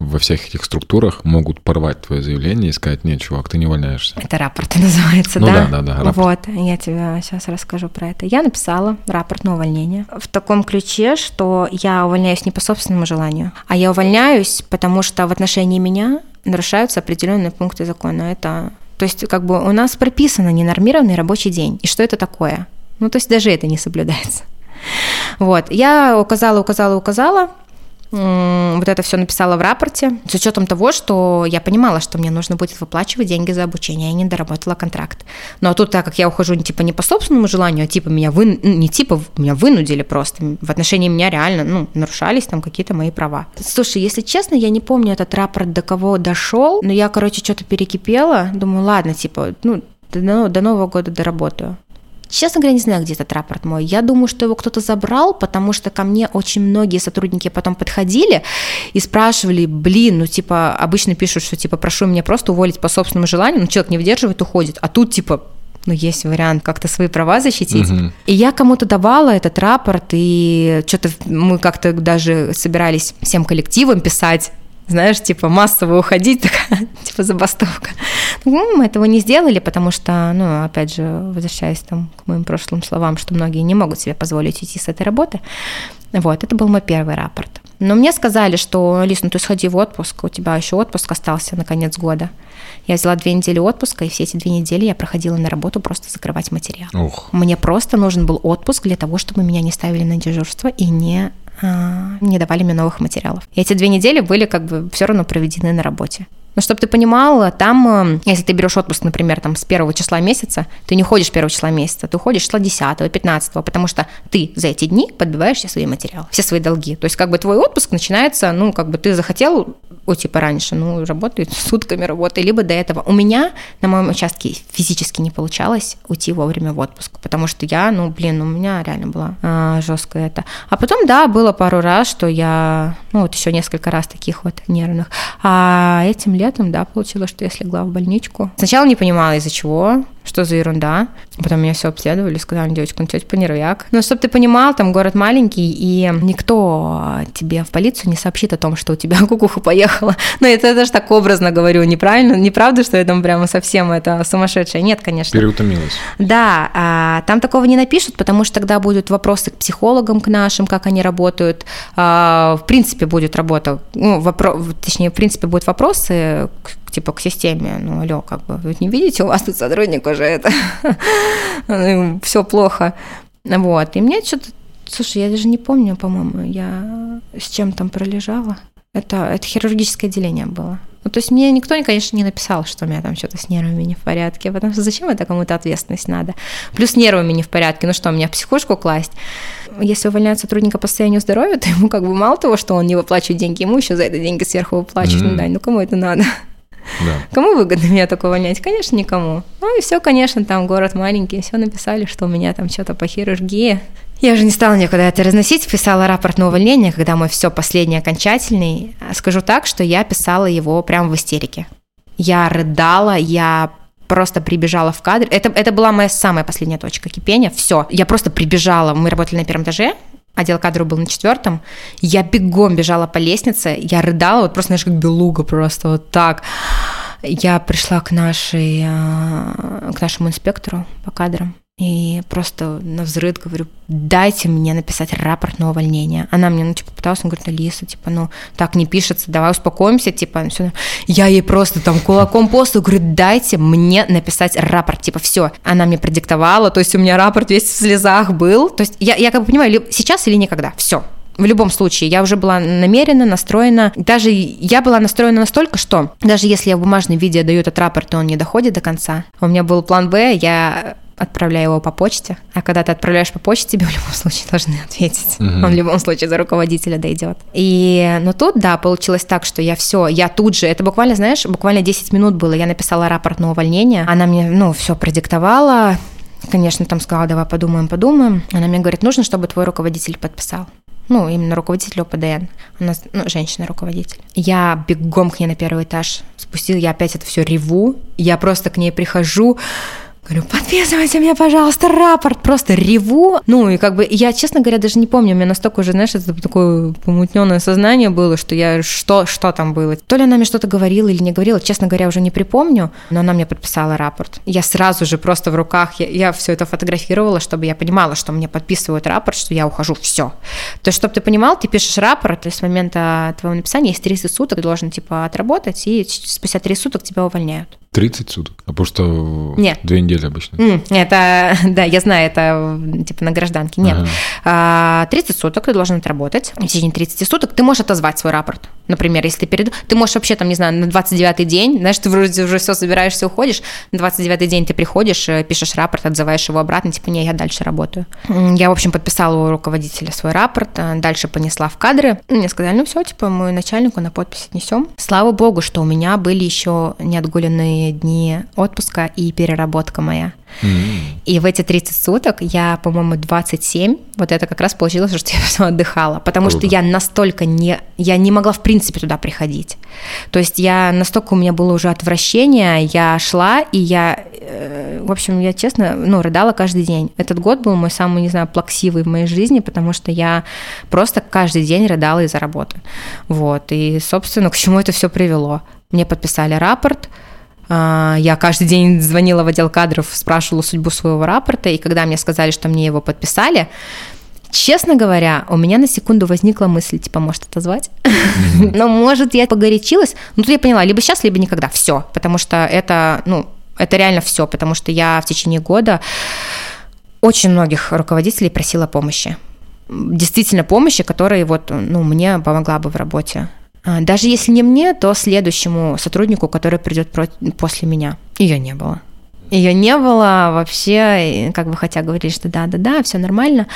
во всех этих структурах могут порвать твое заявление и сказать, нет, чувак, ты не увольняешься. Это рапорт называется, ну, да? да, да, да. Рапорт. Вот, я тебе сейчас расскажу про это. Я написала рапорт на увольнение в таком ключе, что я увольняюсь не по собственному желанию, а я увольняюсь, потому что в отношении меня нарушаются определенные пункты закона. Это, то есть, как бы у нас прописано ненормированный рабочий день. И что это такое? Ну, то есть даже это не соблюдается. Вот, я указала, указала, указала, вот это все написала в рапорте, с учетом того, что я понимала, что мне нужно будет выплачивать деньги за обучение, я не доработала контракт. Но тут, так как я ухожу типа не по собственному желанию, а типа меня вы, ну, не типа меня вынудили просто, в отношении меня реально, ну, нарушались там какие-то мои права. Слушай, если честно, я не помню этот рапорт до кого дошел, но я, короче, что-то перекипела, думаю, ладно, типа, ну, до, до Нового года доработаю. Честно говоря, не знаю, где этот рапорт мой. Я думаю, что его кто-то забрал, потому что ко мне очень многие сотрудники потом подходили и спрашивали, блин, ну типа обычно пишут, что типа прошу меня просто уволить по собственному желанию, но человек не выдерживает, уходит. А тут типа ну, есть вариант как-то свои права защитить. Угу. И я кому-то давала этот рапорт, и что-то мы как-то даже собирались всем коллективом писать знаешь, типа массово уходить, такая, типа забастовка. Ну, мы этого не сделали, потому что, ну, опять же, возвращаясь там к моим прошлым словам, что многие не могут себе позволить уйти с этой работы. Вот, это был мой первый рапорт. Но мне сказали, что, Лиз, ну ты сходи в отпуск, у тебя еще отпуск остался на конец года. Я взяла две недели отпуска, и все эти две недели я проходила на работу просто закрывать материал. Ух. Мне просто нужен был отпуск для того, чтобы меня не ставили на дежурство и не не давали мне новых материалов. И эти две недели были как бы все равно проведены на работе. Но чтобы ты понимал, там, э, если ты берешь отпуск, например, там с первого числа месяца, ты не ходишь первого числа месяца, ты уходишь числа 10 15 потому что ты за эти дни подбиваешь все свои материалы, все свои долги. То есть как бы твой отпуск начинается, ну, как бы ты захотел уйти пораньше, ну, работает сутками работы, либо до этого. У меня на моем участке физически не получалось уйти вовремя в отпуск, потому что я, ну, блин, у меня реально было а, жестко это. А потом, да, было пару раз, что я, ну, вот еще несколько раз таких вот нервных. А этим летом, да, получилось, что я слегла в больничку. Сначала не понимала, из-за чего. Что за ерунда. Потом меня все обследовали, сказали, девочка, ну тетя нервяк. Но чтобы ты понимал, там город маленький, и никто тебе в полицию не сообщит о том, что у тебя кукуха поехала. Но это я даже так образно говорю, неправильно, неправда, что я там прямо совсем это сумасшедшая. Нет, конечно. Переутомилась. Да, а, там такого не напишут, потому что тогда будут вопросы к психологам, к нашим, как они работают. А, в принципе, будет работа, ну, вопрос, точнее, в принципе, будут вопросы к типа к системе, ну, алло, как бы, вы не видите, у вас тут сотрудник уже это, ну, все плохо, вот, и мне что-то, слушай, я даже не помню, по-моему, я с чем там пролежала, это, это хирургическое отделение было, ну, то есть мне никто, конечно, не написал, что у меня там что-то с нервами не в порядке, потому что зачем это кому-то ответственность надо? Плюс нервами не в порядке, ну что, меня в психушку класть? Если увольняют сотрудника по состоянию здоровья, то ему как бы мало того, что он не выплачивает деньги, ему еще за это деньги сверху выплачивать, mm-hmm. ну да, ну кому это надо? Да. Кому выгодно меня такого увольнять? Конечно, никому. Ну и все, конечно, там город маленький, все написали, что у меня там что-то по хирургии. Я уже не стала никуда это разносить, писала рапорт на увольнение, когда мой все последний окончательный. Скажу так, что я писала его прямо в истерике. Я рыдала, я просто прибежала в кадр. Это, это была моя самая последняя точка кипения. Все. Я просто прибежала. Мы работали на первом этаже отдел кадров был на четвертом, я бегом бежала по лестнице, я рыдала, вот просто, знаешь, как белуга просто вот так. Я пришла к нашей, э, к нашему инспектору по кадрам, и просто на взрыв говорю, дайте мне написать рапорт на увольнение. Она мне, ну, типа, пыталась, она говорит, Алиса, типа, ну, так не пишется, давай успокоимся, типа, ну, все. Я ей просто там кулаком по столу говорю, дайте мне написать рапорт, типа, все. Она мне продиктовала, то есть у меня рапорт весь в слезах был. То есть я, я как бы понимаю, сейчас или никогда, все. В любом случае, я уже была намерена, настроена. Даже я была настроена настолько, что даже если я в бумажном виде даю этот рапорт, и он не доходит до конца, у меня был план Б, я отправляю его по почте. А когда ты отправляешь по почте, тебе в любом случае должны ответить. Угу. Он в любом случае за руководителя дойдет. И, но тут, да, получилось так, что я все, я тут же, это буквально, знаешь, буквально 10 минут было, я написала рапорт на увольнение, она мне, ну, все продиктовала, конечно, там сказала, давай подумаем, подумаем. Она мне говорит, нужно, чтобы твой руководитель подписал ну, именно руководитель ОПДН, она, ну, женщина-руководитель. Я бегом к ней на первый этаж спустила, я опять это все реву, я просто к ней прихожу, Говорю, подписывайте мне, пожалуйста, рапорт. Просто реву. Ну, и как бы я, честно говоря, даже не помню. У меня настолько уже, знаешь, это такое помутненное сознание было, что я... Что, что там было? То ли она мне что-то говорила или не говорила, честно говоря, уже не припомню. Но она мне подписала рапорт. Я сразу же просто в руках, я, я все это фотографировала, чтобы я понимала, что мне подписывают рапорт, что я ухожу. Все. То есть, чтобы ты понимал, ты пишешь рапорт, и с момента твоего написания есть 30 суток, ты должен, типа, отработать, и спустя 3 суток тебя увольняют. 30 суток? А просто Нет. две недели обычно. Это, да, я знаю, это типа на гражданке. Нет. Ага. 30 а, суток ты должен отработать. В течение 30 суток ты можешь отозвать свой рапорт. Например, если ты перед... Ты можешь вообще там, не знаю, на 29-й день, знаешь, ты вроде уже все собираешься, уходишь, на 29-й день ты приходишь, э, пишешь рапорт, отзываешь его обратно, типа, не, я дальше работаю. Я, в общем, подписала у руководителя свой рапорт, э, дальше понесла в кадры. Мне сказали, ну все, типа, мы начальнику на подпись отнесем. Слава богу, что у меня были еще неотгуленные дни отпуска и переработка моя. И в эти 30 суток я, по-моему, 27, вот это как раз получилось, что я отдыхала, потому Круто. что я настолько не, я не могла в принципе туда приходить. То есть я настолько у меня было уже отвращение, я шла, и я, э, в общем, я честно, ну, рыдала каждый день. Этот год был мой самый, не знаю, плаксивый в моей жизни, потому что я просто каждый день рыдала из-за работы. Вот, и, собственно, к чему это все привело? Мне подписали рапорт, я каждый день звонила в отдел кадров, спрашивала судьбу своего рапорта, и когда мне сказали, что мне его подписали, Честно говоря, у меня на секунду возникла мысль, типа, может, отозвать? Но, может, я погорячилась. Но тут я поняла, либо сейчас, либо никогда. Все. Потому что это, ну, это реально все. Потому что я в течение года очень многих руководителей просила помощи. Действительно помощи, которая вот, ну, мне помогла бы в работе. А, даже если не мне, то следующему сотруднику, который придет после меня. Ее не было. Ее не было вообще, как бы хотя говорили, что да-да-да, все нормально.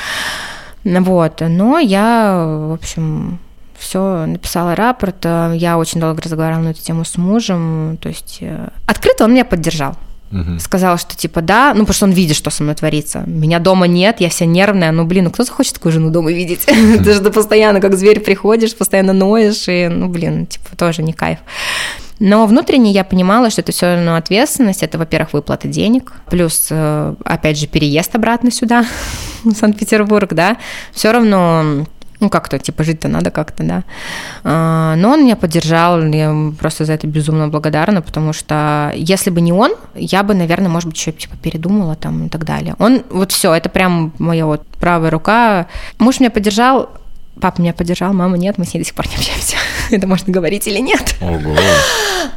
Вот, но я, в общем, все, написала рапорт, я очень долго разговаривала на эту тему с мужем, то есть э, открыто он меня поддержал. Угу. Сказала, что типа да, ну потому что он видит, что со мной творится. Меня дома нет, я вся нервная, ну блин, ну кто захочет такую жену дома видеть? Ты же постоянно как зверь приходишь, постоянно ноешь, и ну блин, типа тоже не кайф. Но внутренне я понимала, что это все равно ответственность. Это, во-первых, выплата денег, плюс, э, опять же, переезд обратно сюда, в Санкт-Петербург, да. Все равно ну, как-то, типа, жить-то надо как-то, да. А, но он меня поддержал, я просто за это безумно благодарна, потому что если бы не он, я бы, наверное, может быть, еще, типа, передумала там и так далее. Он, вот все, это прям моя вот правая рука. Муж меня поддержал, Папа меня поддержал, мама нет, мы с ней до сих пор не общаемся. Это можно говорить или нет? Ого.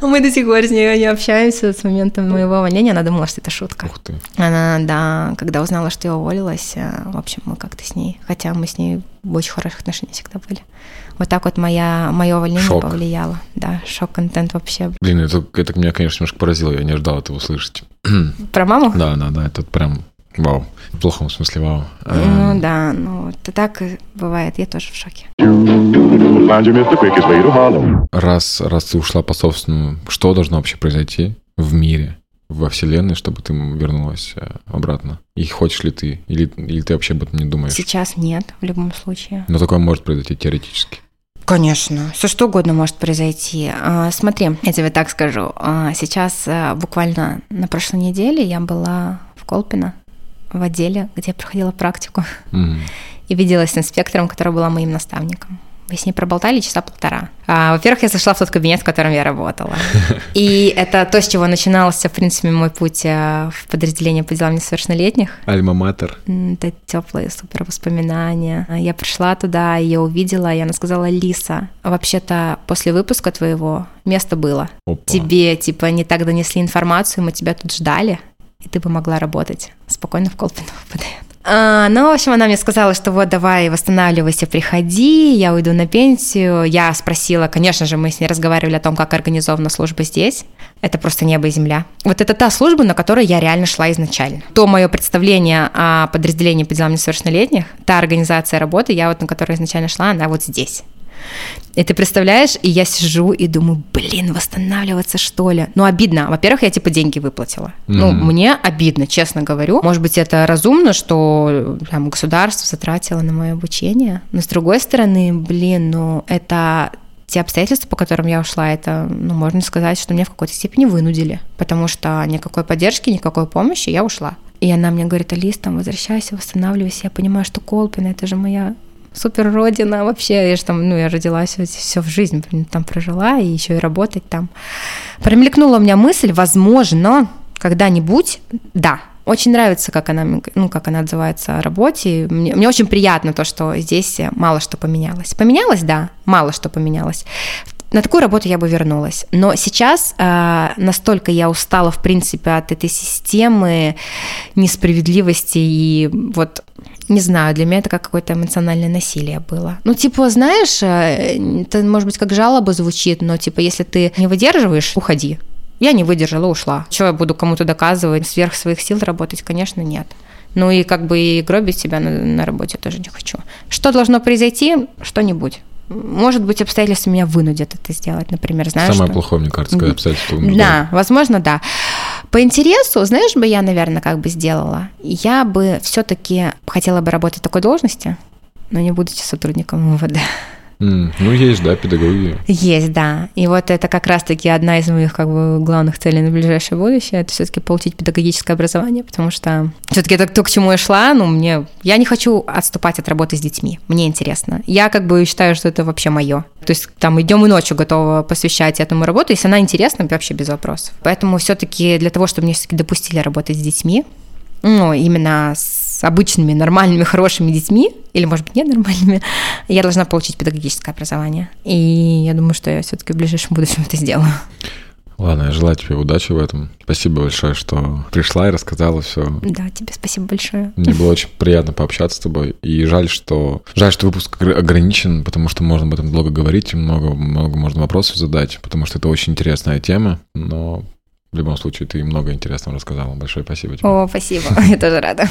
Мы до сих пор с ней не общаемся с момента моего увольнения. Она думала, что это шутка. Ух ты. Она, да, когда узнала, что я уволилась, э, в общем, мы как-то с ней, хотя мы с ней в очень хороших отношениях всегда были. Вот так вот моя, мое увольнение шок. повлияло. Да, шок-контент вообще. Блин, это, это меня, конечно, немножко поразило, я не ожидал этого услышать. Про маму? Да, да, да, это прям Вау. В плохом смысле вау. Ну эм. да, ну это так бывает, я тоже в шоке. Раз, раз ты ушла по собственному, что должно вообще произойти в мире, во Вселенной, чтобы ты вернулась э, обратно? И хочешь ли ты? Или, или ты вообще об этом не думаешь? Сейчас нет, в любом случае. Но такое может произойти теоретически. Конечно, все что угодно может произойти. А, смотри, я тебе так скажу. А, сейчас э, буквально на прошлой неделе я была в Колпино в отделе, где я проходила практику. Mm. И виделась с инспектором, которая была моим наставником. Мы с ней проболтали часа полтора. А, во-первых, я зашла в тот кабинет, в котором я работала. И это то, с чего начинался, в принципе, мой путь э, в подразделение по делам несовершеннолетних. Альма-матер. Это теплые супер воспоминания. Я пришла туда, ее увидела, и она сказала, Лиса, вообще-то после выпуска твоего место было. Опа. Тебе, типа, не так донесли информацию, мы тебя тут ждали и ты бы могла работать спокойно в Колпино ВПД. А, ну, в общем, она мне сказала, что вот давай восстанавливайся, приходи, я уйду на пенсию. Я спросила, конечно же, мы с ней разговаривали о том, как организована служба здесь. Это просто небо и земля. Вот это та служба, на которой я реально шла изначально. То мое представление о подразделении по делам несовершеннолетних, та организация работы, я вот на которой изначально шла, она вот здесь. И ты представляешь, и я сижу и думаю, блин, восстанавливаться что ли? Ну, обидно. Во-первых, я типа деньги выплатила. Mm-hmm. Ну, мне обидно, честно говорю. Может быть, это разумно, что там, государство затратило на мое обучение. Но с другой стороны, блин, ну, это те обстоятельства, по которым я ушла, это, ну, можно сказать, что меня в какой-то степени вынудили, потому что никакой поддержки, никакой помощи, я ушла. И она мне говорит, Алис, там, возвращайся, восстанавливайся. Я понимаю, что Колпина, это же моя супер родина вообще. Я же там, ну, я родилась все в жизнь там прожила, и еще и работать там. Промелькнула у меня мысль, возможно, когда-нибудь, да, очень нравится, как она, ну, как она отзывается о работе. Мне, мне очень приятно то, что здесь мало что поменялось. Поменялось, да, мало что поменялось. На такую работу я бы вернулась. Но сейчас э, настолько я устала, в принципе, от этой системы несправедливости и вот не знаю, для меня это как какое-то эмоциональное насилие было. Ну, типа, знаешь, э, это, может быть, как жалоба звучит, но, типа, если ты не выдерживаешь, уходи. Я не выдержала, ушла. Что я буду кому-то доказывать, сверх своих сил работать? Конечно, нет. Ну и как бы и гробить себя на, на работе тоже не хочу. Что должно произойти? Что-нибудь. Может быть, обстоятельства меня вынудят это сделать, например, знаешь. Самое что... плохое, мне кажется, когда обстоятельства вынуждают. Да, возможно, да. По интересу, знаешь бы, я, наверное, как бы сделала? Я бы все-таки хотела бы работать в такой должности, но не будучи сотрудником МВД. Mm, ну, есть, да, педагогия. Есть, да. И вот это как раз-таки одна из моих как бы главных целей на ближайшее будущее, это все-таки получить педагогическое образование, потому что все-таки это то, к чему я шла, ну, мне... Я не хочу отступать от работы с детьми, мне интересно. Я как бы считаю, что это вообще мое. То есть там идем и ночью готова посвящать этому работу, если она интересна, вообще без вопросов. Поэтому все-таки для того, чтобы мне все-таки допустили работать с детьми, ну, именно с обычными, нормальными, хорошими детьми, или, может быть, ненормальными, я должна получить педагогическое образование. И я думаю, что я все-таки в ближайшем будущем это сделаю. Ладно, я желаю тебе удачи в этом. Спасибо большое, что пришла и рассказала все. Да, тебе спасибо большое. Мне было очень приятно пообщаться с тобой. И жаль, что жаль, что выпуск ограничен, потому что можно об этом долго говорить, много, много можно вопросов задать, потому что это очень интересная тема. Но в любом случае, ты много интересного рассказала. Большое спасибо тебе. О, спасибо. Я тоже рада.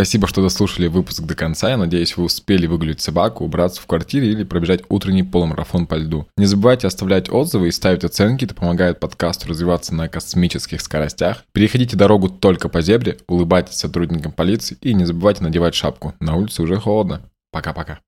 Спасибо, что дослушали выпуск до конца. Я надеюсь, вы успели выгулить собаку, убраться в квартире или пробежать утренний полумарафон по льду. Не забывайте оставлять отзывы и ставить оценки, это помогает подкасту развиваться на космических скоростях. Переходите дорогу только по зебре, улыбайтесь сотрудникам полиции и не забывайте надевать шапку. На улице уже холодно. Пока-пока.